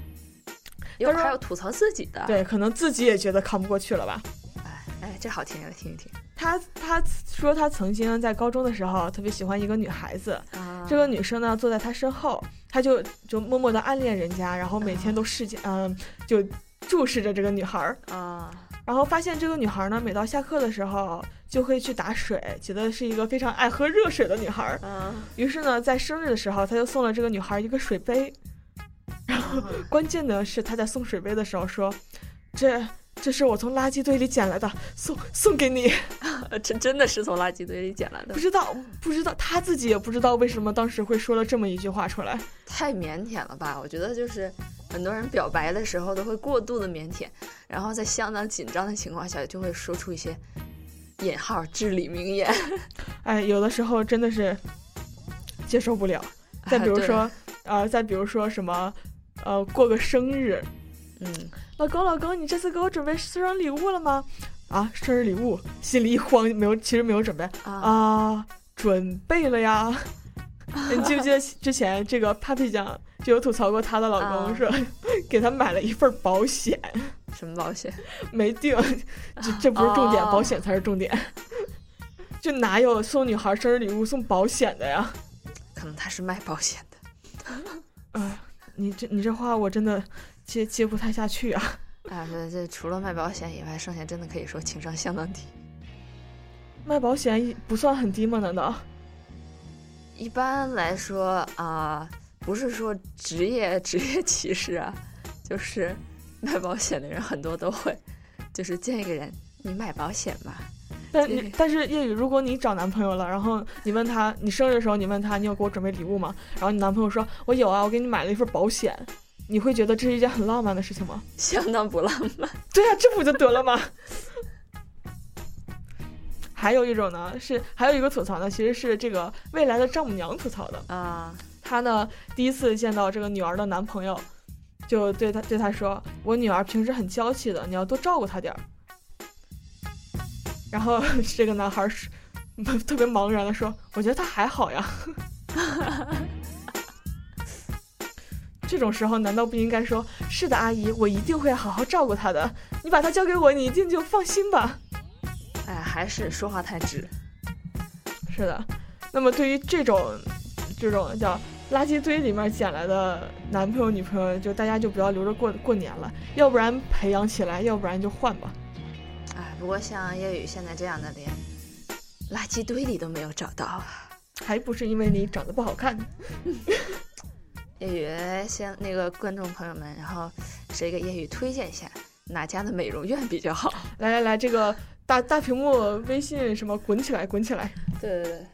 有还要吐槽自己的，
对，可能自己也觉得扛不过去了吧。
哎哎，这好听，来听一听。
他他说他曾经在高中的时候特别喜欢一个女孩子，这个女生呢坐在他身后，他就就默默的暗恋人家，然后每天都视见嗯就注视着这个女孩儿。
啊。
然后发现这个女孩呢，每到下课的时候就会去打水，觉得是一个非常爱喝热水的女孩。
嗯，
于是呢，在生日的时候，他就送了这个女孩一个水杯。然后关键的是，他在送水杯的时候说：“这这是我从垃圾堆里捡来的，送送给你。”
真真的是从垃圾堆里捡来的。
不知道，不知道，他自己也不知道为什么当时会说了这么一句话出来。
太腼腆了吧？我觉得就是很多人表白的时候都会过度的腼腆，然后在相当紧张的情况下就会说出一些引号至理名言。
哎，有的时候真的是接受不了。再比如说，呃，再比如说什么，呃，过个生日，
嗯，
老公，老公，你这次给我准备生日礼物了吗？啊，生日礼物，心里一慌，没有，其实没有准备啊，准备了呀。你记不记得之前这个 Papi 酱就有吐槽过她的老公，说给她买了一份保险，
什么保险？
没定，这这不是重点，保险才是重点。就哪有送女孩生日礼物送保险的呀？
可能他是卖保险的。
哎，你这你这话我真的接接不太下去啊。
啊，这这除了卖保险以外，剩下真的可以说情商相当低。
卖保险不算很低吗？难道？
一般来说啊，不是说职业职业歧视啊，就是卖保险的人很多都会，就是见一个人，你买保险吧？
但但是叶雨，如果你找男朋友了，然后你问他，你生日的时候你问他，你有给我准备礼物吗？然后你男朋友说，我有啊，我给你买了一份保险。你会觉得这是一件很浪漫的事情吗？
相当不浪漫。
对呀，这不就得了吗？还有一种呢，是还有一个吐槽呢，其实是这个未来的丈母娘吐槽的
啊。
她呢第一次见到这个女儿的男朋友，就对她对她说：“我女儿平时很娇气的，你要多照顾她点儿。”然后这个男孩是 特别茫然的说：“我觉得她还好呀。”这种时候难道不应该说是的，阿姨，我一定会好好照顾她的。你把她交给我，你一定就放心吧。
哎，还是说话太直。
是的。那么对于这种这种叫垃圾堆里面捡来的男朋友女朋友，就大家就不要留着过过年了，要不然培养起来，要不然就换吧。
哎，不过像叶雨现在这样的，连垃圾堆里都没有找到，
还不是因为你长得不好看。
叶雨，先那个观众朋友们，然后谁给叶雨推荐一下哪家的美容院比较好？
来来来，这个大大屏幕微信什么滚起来，滚起来！
对对对。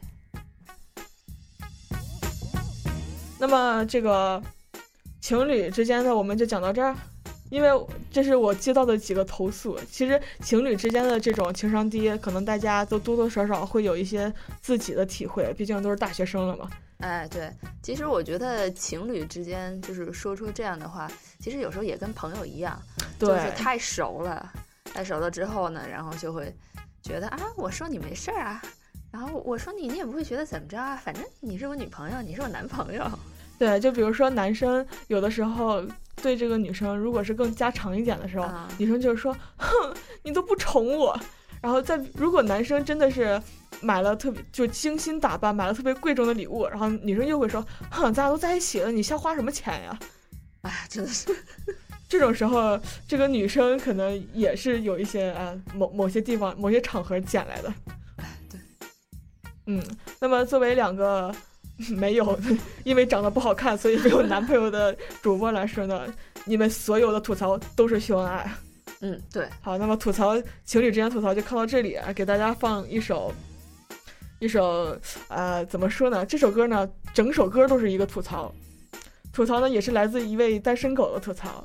那么这个情侣之间的我们就讲到这儿，因为这是我接到的几个投诉。其实情侣之间的这种情商低，可能大家都多多少少会有一些自己的体会，毕竟都是大学生了嘛。
哎，对，其实我觉得情侣之间就是说出这样的话，其实有时候也跟朋友一样，就是太熟了，太熟了之后呢，然后就会觉得啊，我说你没事儿啊，然后我说你，你也不会觉得怎么着啊，反正你是我女朋友，你是我男朋友。
对，就比如说男生有的时候对这个女生，如果是更加长一点的时候，女生就是说，哼，你都不宠我。然后在如果男生真的是买了特别就精心打扮，买了特别贵重的礼物，然后女生又会说，哼，咱俩都在一起了，你瞎花什么钱呀？
哎，真的是，
这种时候，这个女生可能也是有一些啊某某些地方某些场合捡来的。
哎，对，
嗯，那么作为两个没有 因为长得不好看所以没有男朋友的主播来说呢，你们所有的吐槽都是秀恩爱。
嗯，对，
好，那么吐槽情侣之间吐槽就看到这里啊，给大家放一首，一首，呃，怎么说呢？这首歌呢，整首歌都是一个吐槽，吐槽呢也是来自一位单身狗的吐槽，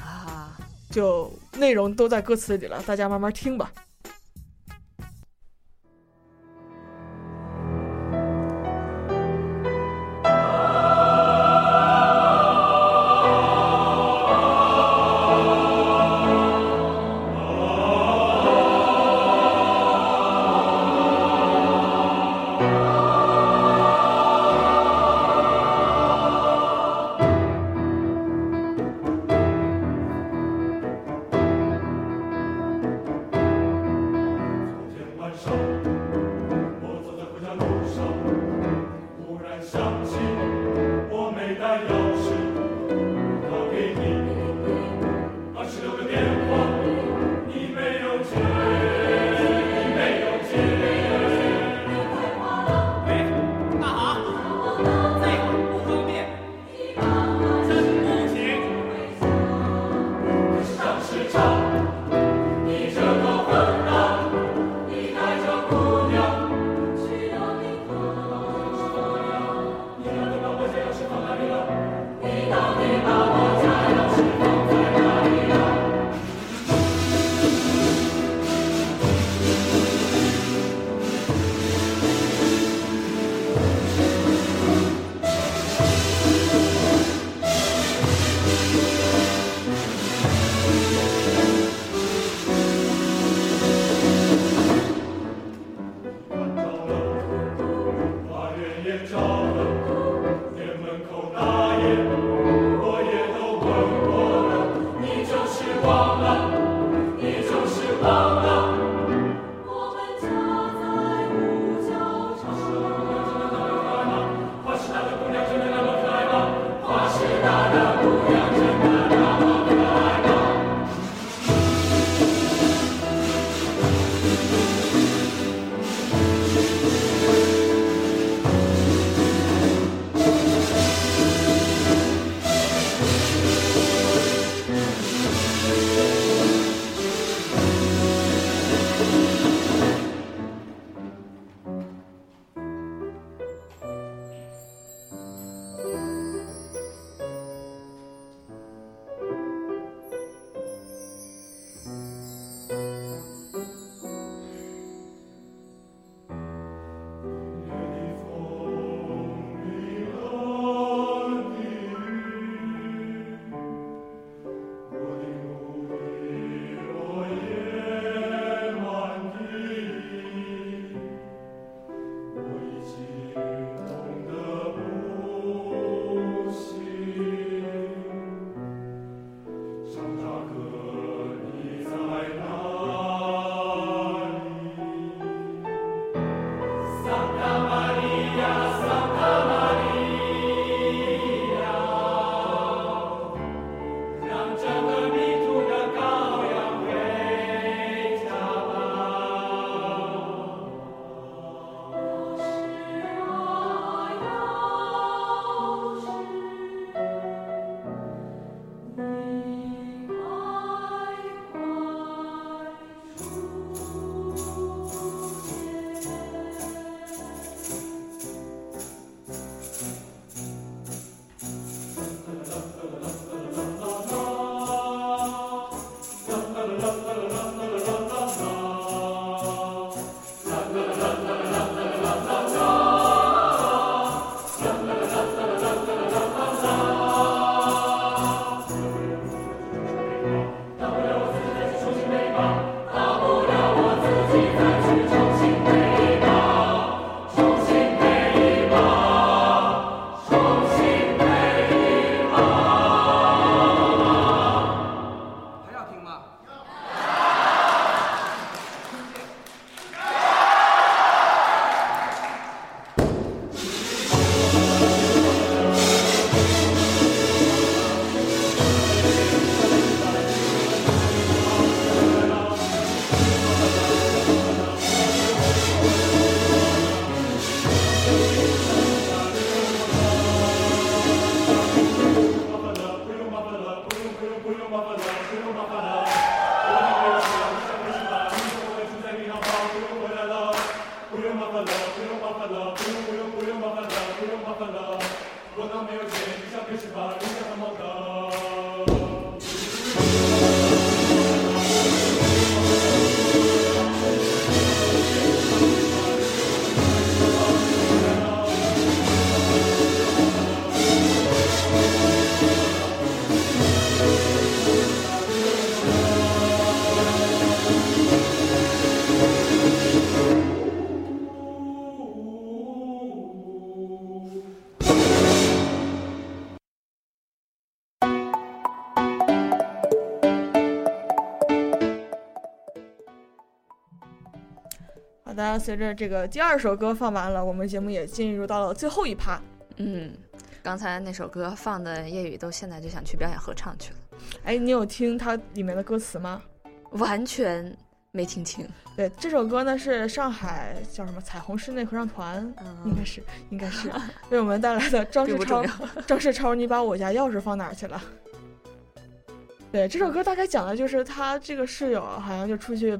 啊，
就内容都在歌词里了，大家慢慢听吧。
不用不用不用麻烦了，不用麻烦了。我那没有钱，你想别吃吧，你想怎么的？
好的，随着这个第二首歌放完了，我们节目也进入到了最后一趴。
嗯，刚才那首歌放的夜雨都现在就想去表演合唱去了。
哎，你有听它里面的歌词吗？
完全没听清。
对，这首歌呢是上海叫什么彩虹室内合唱团，
嗯、
应该是应该是 为我们带来的张世超。张世超，你把我家钥匙放哪儿去了？对，这首歌大概讲的就是他这个室友好像就出去。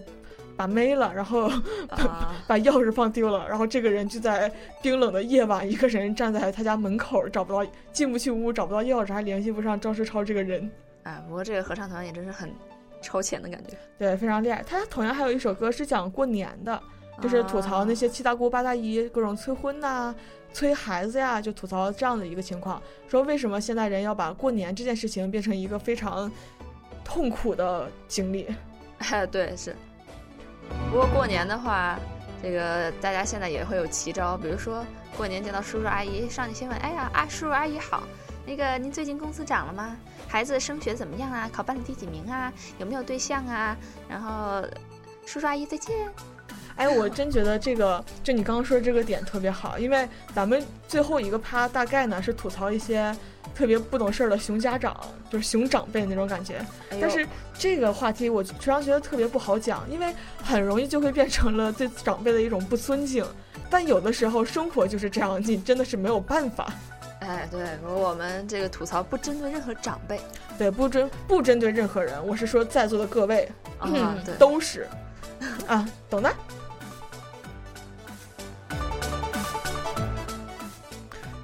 把没了，然后 把、
啊、
把钥匙放丢了，然后这个人就在冰冷的夜晚，一个人站在他家门口，找不到进不去屋，找不到钥匙，还联系不上张世超这个人。
哎，不过这个合唱团也真是很超前的感觉，
对，非常厉害。他同样还有一首歌是讲过年的，就是吐槽那些七大姑八大姨各种催婚呐、啊、催孩子呀，就吐槽这样的一个情况，说为什么现代人要把过年这件事情变成一个非常痛苦的经历。
哎，对，是。不过过年的话，这个大家现在也会有奇招，比如说过年见到叔叔阿姨，上去先问：“哎呀，啊叔叔阿姨好，那个您最近工资涨了吗？孩子升学怎么样啊？考班里第几名啊？有没有对象啊？”然后叔叔阿姨再见。
哎，我真觉得这个，就你刚刚说的这个点特别好，因为咱们最后一个趴大概呢是吐槽一些特别不懂事儿的熊家长，就是熊长辈那种感觉。
哎、
但是这个话题我实际上觉得特别不好讲，因为很容易就会变成了对长辈的一种不尊敬。但有的时候生活就是这样，你真的是没有办法。
哎，对，我们这个吐槽不针对任何长辈，
对，不针不针对任何人，我是说在座的各位，
啊、
嗯，
对，
都是啊，懂的。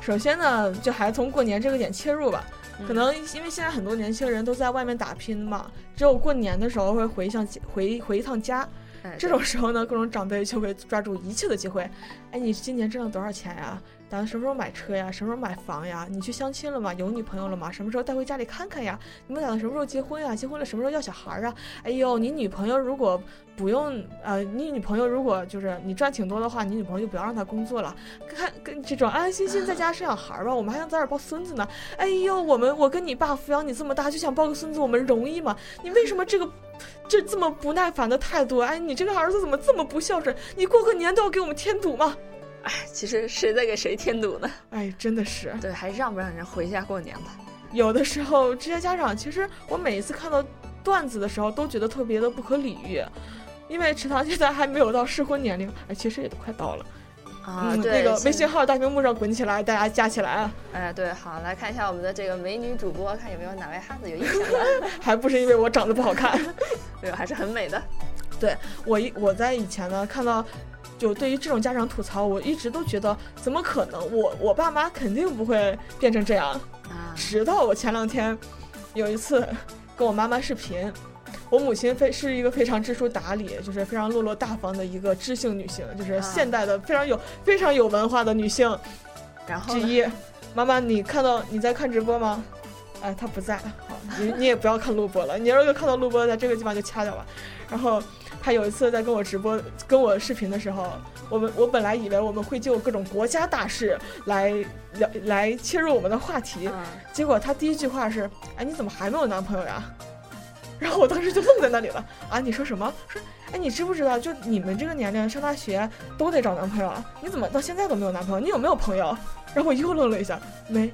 首先呢，就还从过年这个点切入吧。可能因为现在很多年轻人都在外面打拼嘛，只有过年的时候会回一趟回回一趟家。
哎、
这种时候呢，各种长辈就会抓住一切的机会。哎，你今年挣了多少钱呀？打打算什么时候买车呀？什么时候买房呀？你去相亲了吗？有女朋友了吗？什么时候带回家里看看呀？你们打算什么时候结婚呀？结婚了什么时候要小孩儿啊？哎呦，你女朋友如果不用呃，你女朋友如果就是你赚挺多的话，你女朋友就不要让她工作了，看跟这种安安心心在家生小孩儿吧。我们还想早点抱孙子呢。哎呦，我们我跟你爸抚养你这么大，就想抱个孙子，我们容易吗？你为什么这个这这么不耐烦的态度？哎，你这个儿子怎么这么不孝顺？你过个年都要给我们添堵吗？
哎，其实谁在给谁添堵呢？
哎，真的是。
对，还让不让人回家过年吧？
有的时候这些家长，其实我每一次看到段子的时候，都觉得特别的不可理喻，因为池塘现在还没有到适婚年龄，哎，其实也都快到了。
啊，
嗯、
对，
那个微信号大屏幕上滚起来，大家加起来啊！
哎，对，好，来看一下我们的这个美女主播，看有没有哪位汉子有印象 的。
还不是因为我长得不好看，
对，还是很美的。
对我一我在以前呢看到。就对于这种家长吐槽，我一直都觉得怎么可能？我我爸妈肯定不会变成这样。
啊、
直到我前两天有一次跟我妈妈视频，我母亲非是一个非常知书达理，就是非常落落大方的一个知性女性，就是现代的非常有非常有文化的女性。
然后
之一，妈妈，你看到你在看直播吗？哎，她不在。好，你你也不要看录播了。你要是看到录播，在这个地方就掐掉吧。然后。他有一次在跟我直播、跟我视频的时候，我们我本来以为我们会就各种国家大事来聊、来切入我们的话题，
嗯、
结果他第一句话是：“哎，你怎么还没有男朋友呀？” 然后我当时就愣在那里了。啊，你说什么？说，哎，你知不知道，就你们这个年龄上大学都得找男朋友啊？你怎么到现在都没有男朋友？你有没有朋友？然后我又愣了一下，没。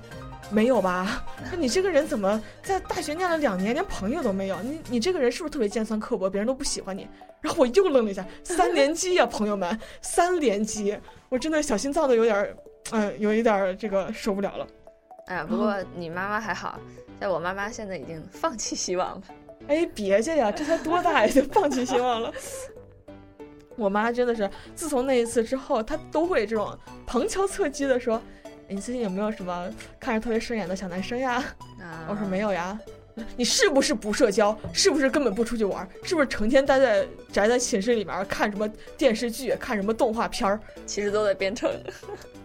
没有吧？那你这个人怎么在大学念了两年，连朋友都没有？你你这个人是不是特别尖酸刻薄，别人都不喜欢你？然后我又愣了一下，三连击呀、啊，朋友们，三连击，我真的小心脏都有点，嗯、呃，有一点这个受不了了。
哎，不过你妈妈还好，在我妈妈现在已经放弃希望了。
哎，别介呀，这才多大呀，就放弃希望了。我妈真的是，自从那一次之后，她都会这种旁敲侧击的说：“你最近有没有什么看着特别顺眼的小男生呀？”
啊、
我说没有呀。你是不是不社交？是不是根本不出去玩？是不是成天待在宅在寝室里面看什么电视剧、看什么动画片儿？
其实都在编程。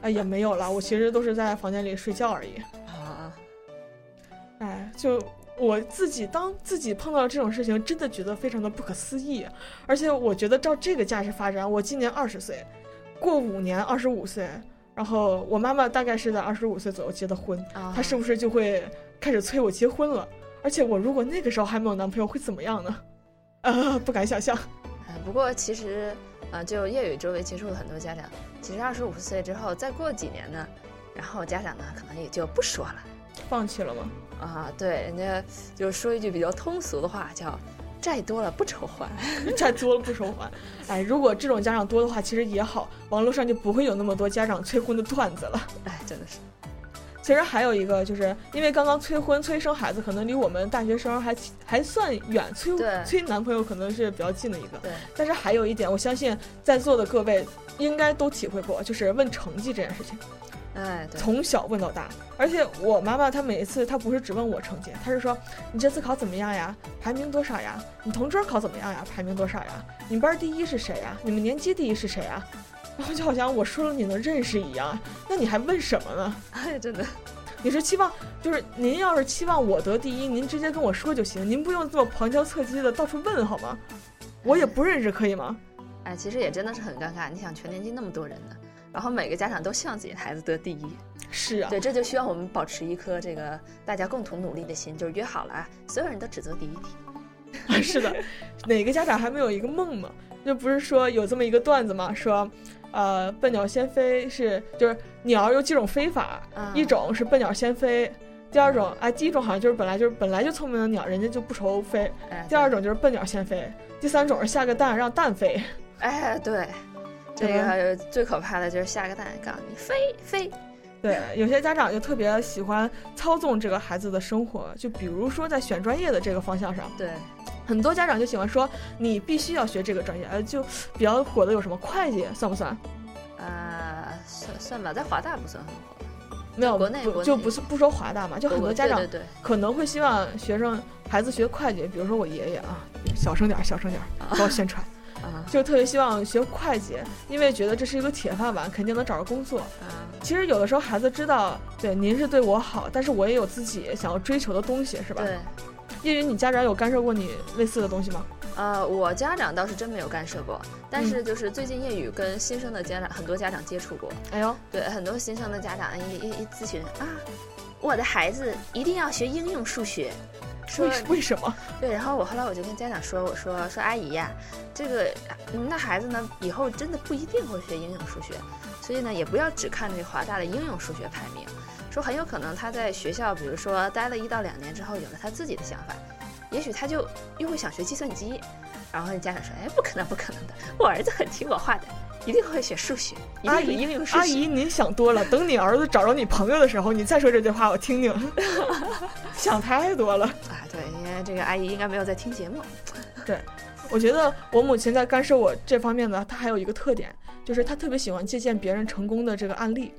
哎，也没有了，我其实都是在房间里睡觉而已。
啊，
哎，就我自己当自己碰到了这种事情，真的觉得非常的不可思议。而且我觉得照这个架势发展，我今年二十岁，过五年二十五岁，然后我妈妈大概是在二十五岁左右结的婚，
啊、
她是不是就会开始催我结婚了？而且我如果那个时候还没有男朋友，会怎么样呢？啊，不敢想象。
呃，不过其实，呃，就业余周围接触了很多家长，其实二十五岁之后，再过几年呢，然后家长呢可能也就不说了，
放弃了吗？
啊，对，人家就说一句比较通俗的话，叫“债多了不愁还”，
债多了不愁还。哎，如果这种家长多的话，其实也好，网络上就不会有那么多家长催婚的段子了。
哎，真的是。
其实还有一个，就是因为刚刚催婚、催生孩子，可能离我们大学生还还算远，催催男朋友可能是比较近的一个。
对。
但是还有一点，我相信在座的各位应该都体会过，就是问成绩这件事情。
哎，对。
从小问到大，而且我妈妈她每一次她不是只问我成绩，她是说你这次考怎么样呀？排名多少呀？你同桌考怎么样呀？排名多少呀？你们班第一是谁呀？你们年级第一是谁呀？然后就好像我说了你能认识一样，那你还问什么呢？
哎，真的，
你是期望就是您要是期望我得第一，您直接跟我说就行，您不用这么旁敲侧击的到处问好吗？我也不认识，可以吗？
哎，其实也真的是很尴尬。你想，全年级那么多人呢，然后每个家长都希望自己的孩子得第一。
是啊，
对，这就需要我们保持一颗这个大家共同努力的心，就是约好了啊，所有人都只做第一
题。是的，哪个家长还没有一个梦吗？就不是说有这么一个段子嘛？说。呃，笨鸟先飞是就是鸟有几种飞法，
嗯、
一种是笨鸟先飞，第二种哎，第一种好像就是本来就是本来就聪明的鸟，人家就不愁飞，
哎、
第二种就是笨鸟先飞，第三种是下个蛋让蛋飞。
哎，对，这个最可怕的就是下个蛋告诉你飞飞。
对，有些家长就特别喜欢操纵这个孩子的生活，就比如说在选专业的这个方向上，
对，
很多家长就喜欢说你必须要学这个专业，呃，就比较火的有什么会计算不算？
呃，算算吧，在华大不算很火，
没有
国内
不就不是不说华大嘛，就很多家长可能会希望学生孩子学会计，比如说我爷爷啊，小声点，小声点，不要宣传。
啊，
就特别希望学会计，因为觉得这是一个铁饭碗，肯定能找着工作。
啊，
其实有的时候孩子知道，对您是对我好，但是我也有自己想要追求的东西，是吧？
对。
叶云，你家长有干涉过你类似的东西吗？
呃，我家长倒是真没有干涉过，但是就是最近叶雨跟新生的家长很多家长接触过。
哎呦，
对，很多新生的家长一一一咨询啊，我的孩子一定要学应用数学。说
为什么？
对，然后我后来我就跟家长说，我说说阿姨呀，这个你们的孩子呢，以后真的不一定会学应用数学，所以呢，也不要只看这华大的应用数学排名，说很有可能他在学校，比如说待了一到两年之后，有了他自己的想法，也许他就又会想学计算机。然后家长说，哎，不可能，不可能的，我儿子很听我话的，一定会学数学，一定是应用数学。
阿姨，您想多了，等你儿子找着你朋友的时候，你再说这句话，我听听。想太多了
啊！对，因为这个阿姨应该没有在听节目。
对，我觉得我母亲在干涉我这方面呢，她还有一个特点，就是她特别喜欢借鉴别人成功的这个案例。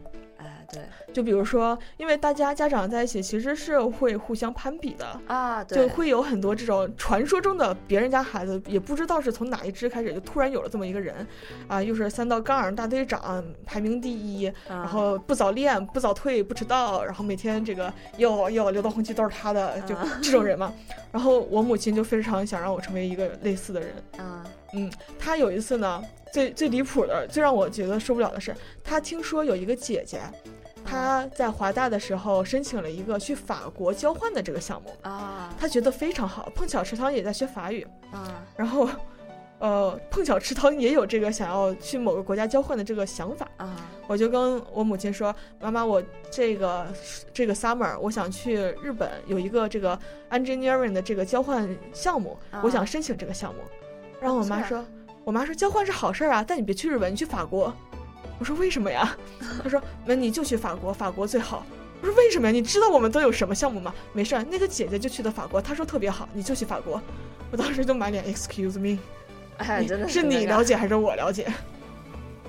哎，对，
就比如说，因为大家家长在一起，其实是会互相攀比的
啊，对，
就会有很多这种传说中的别人家孩子，也不知道是从哪一支开始，就突然有了这么一个人，啊，又是三道杠大队长，排名第一，
啊、
然后不早恋，不早退，不迟到，然后每天这个又又流到红旗都是他的，就这种人嘛。然后我母亲就非常想让我成为一个类似的人，
啊，
嗯，她有一次呢。最最离谱的，最让我觉得受不了的是，他听说有一个姐姐，她在华大的时候申请了一个去法国交换的这个项目。
啊，
他觉得非常好。碰巧池塘也在学法语。
啊，
然后，呃，碰巧池塘也有这个想要去某个国家交换的这个想法。
啊，
我就跟我母亲说，妈妈，我这个这个 summer 我想去日本有一个这个 engineering 的这个交换项目，
啊、
我想申请这个项目，然后我妈说。我妈说交换是好事儿啊，但你别去日本，你去法国。我说为什么呀？他说那你就去法国，法国最好。我说为什么呀？你知道我们都有什么项目吗？没事儿，那个姐姐就去的法国，她说特别好，你就去法国。我当时就满脸 excuse me。
哎，真的
是你了解还是我了解？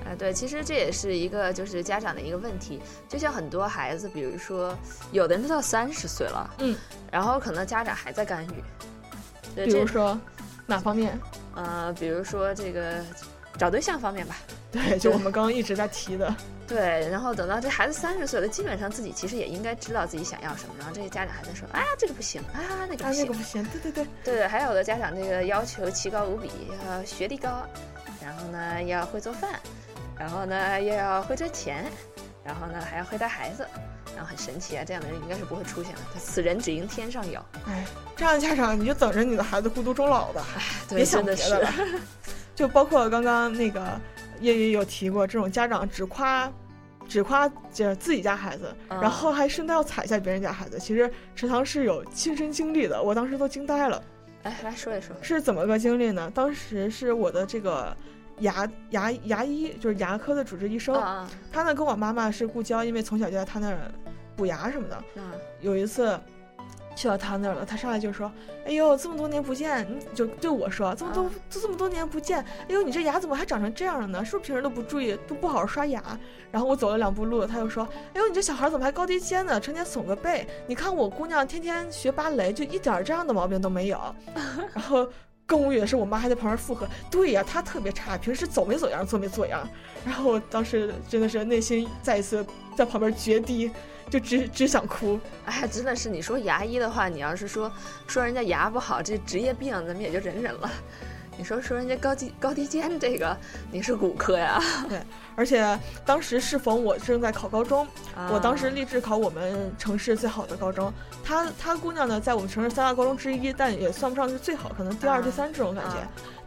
啊，对，其实这也是一个就是家长的一个问题，就像很多孩子，比如说有的人都到三十岁了，
嗯，
然后可能家长还在干预，
比如说哪方面？
呃，比如说这个找对象方面吧。
对，就我们刚刚一直在提的。
对，然后等到这孩子三十岁了，基本上自己其实也应该知道自己想要什么，然后这些家长还在说啊这个不行啊那个不行，
那个不行，对对对
对，还有的家长这个要求奇高无比，要学历高，然后呢要会做饭。然后呢，又要会赚钱，然后呢还要会带孩子，然后很神奇啊！这样的人应该是不会出现的。此人只应天上有。
哎，这样的家长你就等着你的孩子孤独终老吧。
哎，
别想别的了。就包括刚刚那个叶叶有提过，这种家长只夸，只夸就自己家孩子，然后还顺带要踩一下别人家孩子。其实池塘是有亲身经历的，我当时都惊呆了。
哎，来说一说，
是怎么个经历呢？当时是我的这个。牙牙牙医就是牙科的主治医生，他呢跟我妈妈是故交，因为从小就在他那儿补牙什么的。有一次去到他那儿了，他上来就说：“哎呦，这么多年不见，你就对我说，这么多都这么多年不见，哎呦，你这牙怎么还长成这样了呢？是不是平时都不注意，都不好好刷牙？”然后我走了两步路，他又说：“哎呦，你这小孩怎么还高低肩呢？成天耸个背，你看我姑娘天天学芭蕾，就一点这样的毛病都没有。”然后。更无语的是，我妈还在旁边附和：“对呀，她特别差，平时走没走样，做没做样。”然后我当时真的是内心再一次在旁边决堤，就只只想哭。
哎，真的是，你说牙医的话，你要是说说人家牙不好，这职业病，咱们也就忍忍了。你说说人家高低高低肩这个，你是骨科呀？
对。而且当时适逢我正在考高中，我当时立志考我们城市最好的高中。她她姑娘呢，在我们城市三大高中之一，但也算不上是最好，可能第二、第三这种感觉。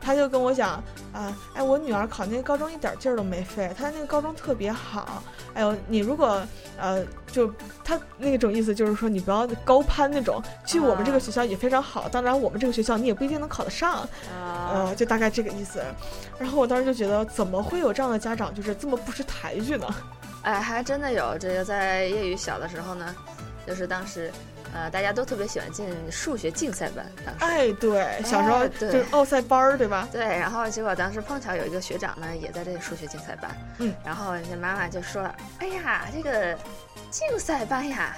她就跟我讲啊，哎，我女儿考那个高中一点劲儿都没费，她那个高中特别好。哎呦，你如果呃，就他那种意思就是说，你不要高攀那种，去我们这个学校也非常好。当然，我们这个学校你也不一定能考得上，呃，就大概这个意思。然后我当时就觉得，怎么会有这样的家长，就是。这么不识抬举呢？
哎，还真的有这个，在业余小的时候呢，就是当时，呃，大家都特别喜欢进数学竞赛班。当时，
哎，对，小时候就是奥赛班儿，对吧？
对，然后结果当时碰巧有一个学长呢，也在这个数学竞赛班。
嗯，
然后人家妈妈就说了：“哎呀，这个竞赛班呀，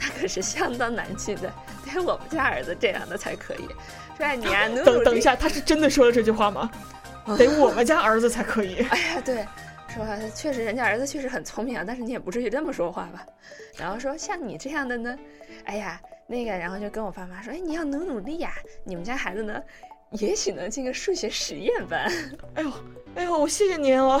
那可是相当难进的，得我们家儿子这样的才可以。说你啊，
等等一下，他是真的说了这句话吗？” 得我们家儿子才可以。
哎呀，对，说确实人家儿子确实很聪明啊，但是你也不至于这么说话吧？然后说像你这样的呢，哎呀，那个，然后就跟我爸妈说，哎，你要努努力呀，你们家孩子呢，也许能进个数学实验班。
哎呦，哎呦，我谢谢您哦。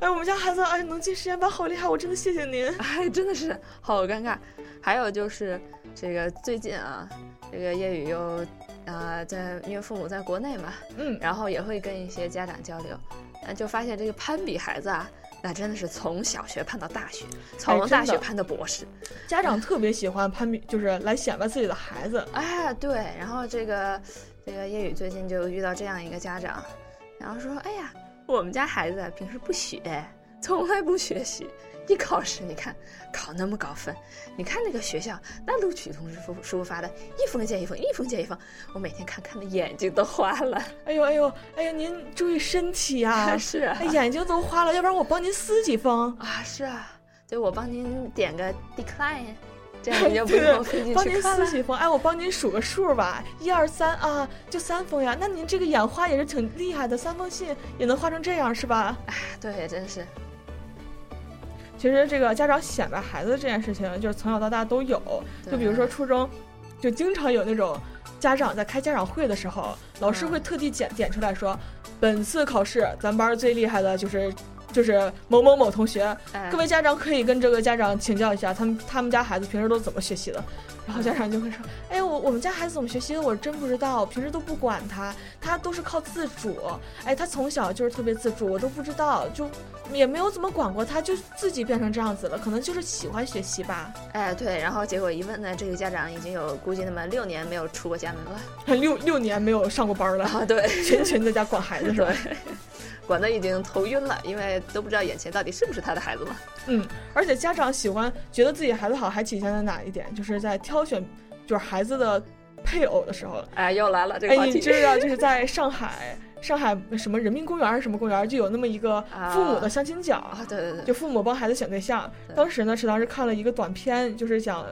哎，我们家孩子哎能进实验班，好厉害，我真的谢谢您。
哎，真的是好尴尬。还有就是这个最近啊，这个叶雨又。啊，在因为父母在国内嘛，
嗯，
然后也会跟一些家长交流，那就发现这个攀比孩子啊，那真的是从小学攀到大学，从大学攀到博士，
家长特别喜欢攀比，就是来显摆自己的孩子。
哎，对，然后这个这个叶宇最近就遇到这样一个家长，然后说，哎呀，我们家孩子平时不学，从来不学习。一考试，你看考那么高分，你看那个学校那录取通知书书发的一封接一封，一封接一封，我每天看看的眼睛都花了。
哎呦哎呦哎呀，您注意身体呀！
是啊，
眼睛都花了，要不然我帮您撕几封
啊？是啊，对，我帮您点个 decline，这样 你就不用费劲去看了。
帮您撕几封，哎，我帮您数个数吧，一二三啊，就三封呀。那您这个眼花也是挺厉害的，三封信也能画成这样是吧？
哎，对，真是。
其实这个家长显摆孩子这件事情，就是从小到大都有。就比如说初中，就经常有那种家长在开家长会的时候，老师会特地点点出来说，本次考试咱班最厉害的就是就是某某某同学，各位家长可以跟这个家长请教一下，他们他们家孩子平时都怎么学习的。然后家长就会说，哎，我我们家孩子怎么学习的，我真不知道，平时都不管他，他都是靠自主。哎，他从小就是特别自主，我都不知道，就也没有怎么管过他，就自己变成这样子了，可能就是喜欢学习吧。
哎，对，然后结果一问呢，这个家长已经有估计那么六年没有出过家门了，
六六年没有上过班了
啊，对，
全全在家管孩子是吧？
管的已经头晕了，因为都不知道眼前到底是不是他的孩子了。
嗯，而且家长喜欢觉得自己孩子好，还体现在哪一点？就是在挑选，就是孩子的配偶的时候，
哎，又来了这个话
哎，
题。
你知道就是在上海。上海什么人民公园还是什么公园，就有那么一个父母的相亲角，
啊，对对对，
就父母帮孩子选对象。当时呢，是当时看了一个短片，就是讲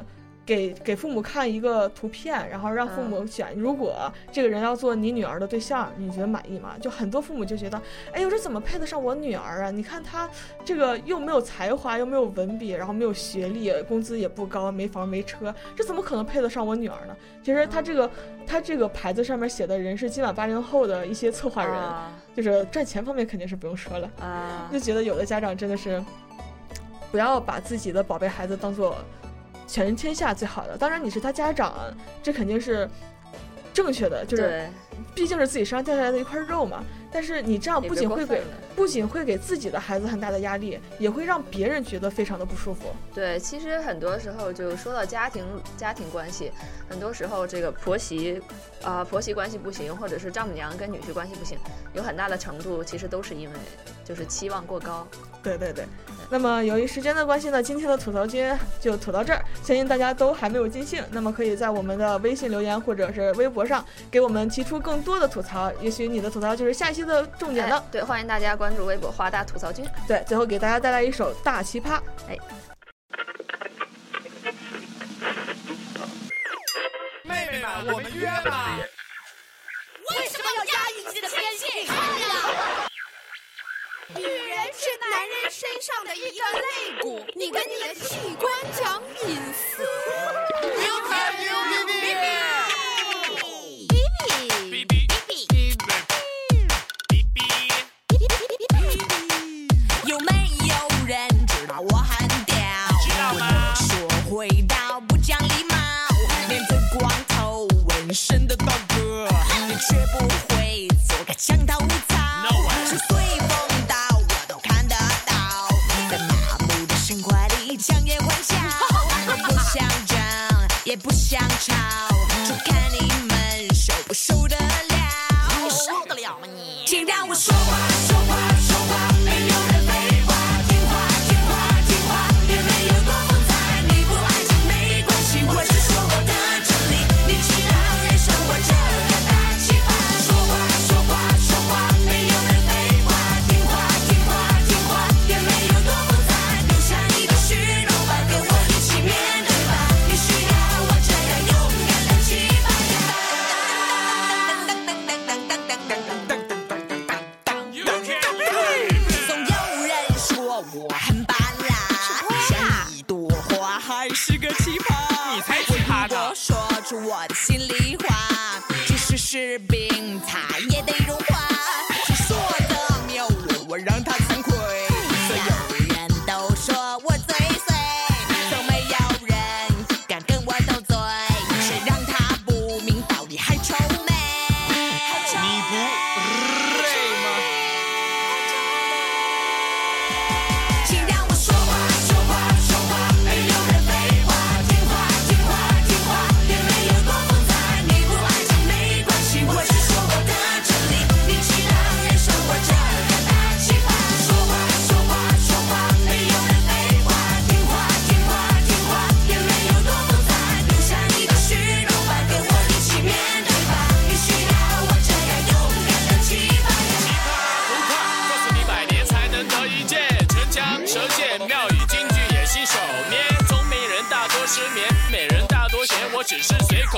给给父母看一个图片，然后让父母选，如果这个人要做你女儿的对象，你觉得满意吗？就很多父母就觉得，哎呦，这怎么配得上我女儿啊？你看她这个又没有才华，又没有文笔，然后没有学历，工资也不高，没房没车，这怎么可能配得上我女儿呢？其实他这个他这个牌子上面写的人是今晚八零后的一些策划人，
啊、
就是赚钱方面肯定是不用说了
啊，
就觉得有的家长真的是不要把自己的宝贝孩子当做。全人天下最好的，当然你是他家长，这肯定是正确的，就是毕竟是自己身上掉下来的一块肉嘛。但是你这样不仅会给不仅会给自己的孩子很大的压力，也会让别人觉得非常的不舒服。
对，其实很多时候就说到家庭家庭关系，很多时候这个婆媳啊、呃、婆媳关系不行，或者是丈母娘跟女婿关系不行，有很大的程度其实都是因为就是期望过高。
对对对。那么由于时间的关系呢，今天的吐槽君就吐到这儿，相信大家都还没有尽兴。那么可以在我们的微信留言或者是微博上给我们提出更多的吐槽，也许你的吐槽就是下一期的重点呢、
哎。对，欢迎大家关注微博华大吐槽君。
对，最后给大家带来一首大奇葩。
哎，
妹妹们，我们约吧。
为什么要压抑自己的偏见？女人是男人身上的一个肋骨，你跟你的器官讲隐私。
You can you
B
B B B B
有没有人知道我很屌？
知道吗？
说会道不讲礼貌，连着光头纹身的大哥，你却不会做个墙头草。也不想吵，我。很巴拉，像一朵花，还是个奇葩。
你才奇葩呢。
我说出我的心里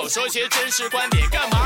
说
些真实观点，干嘛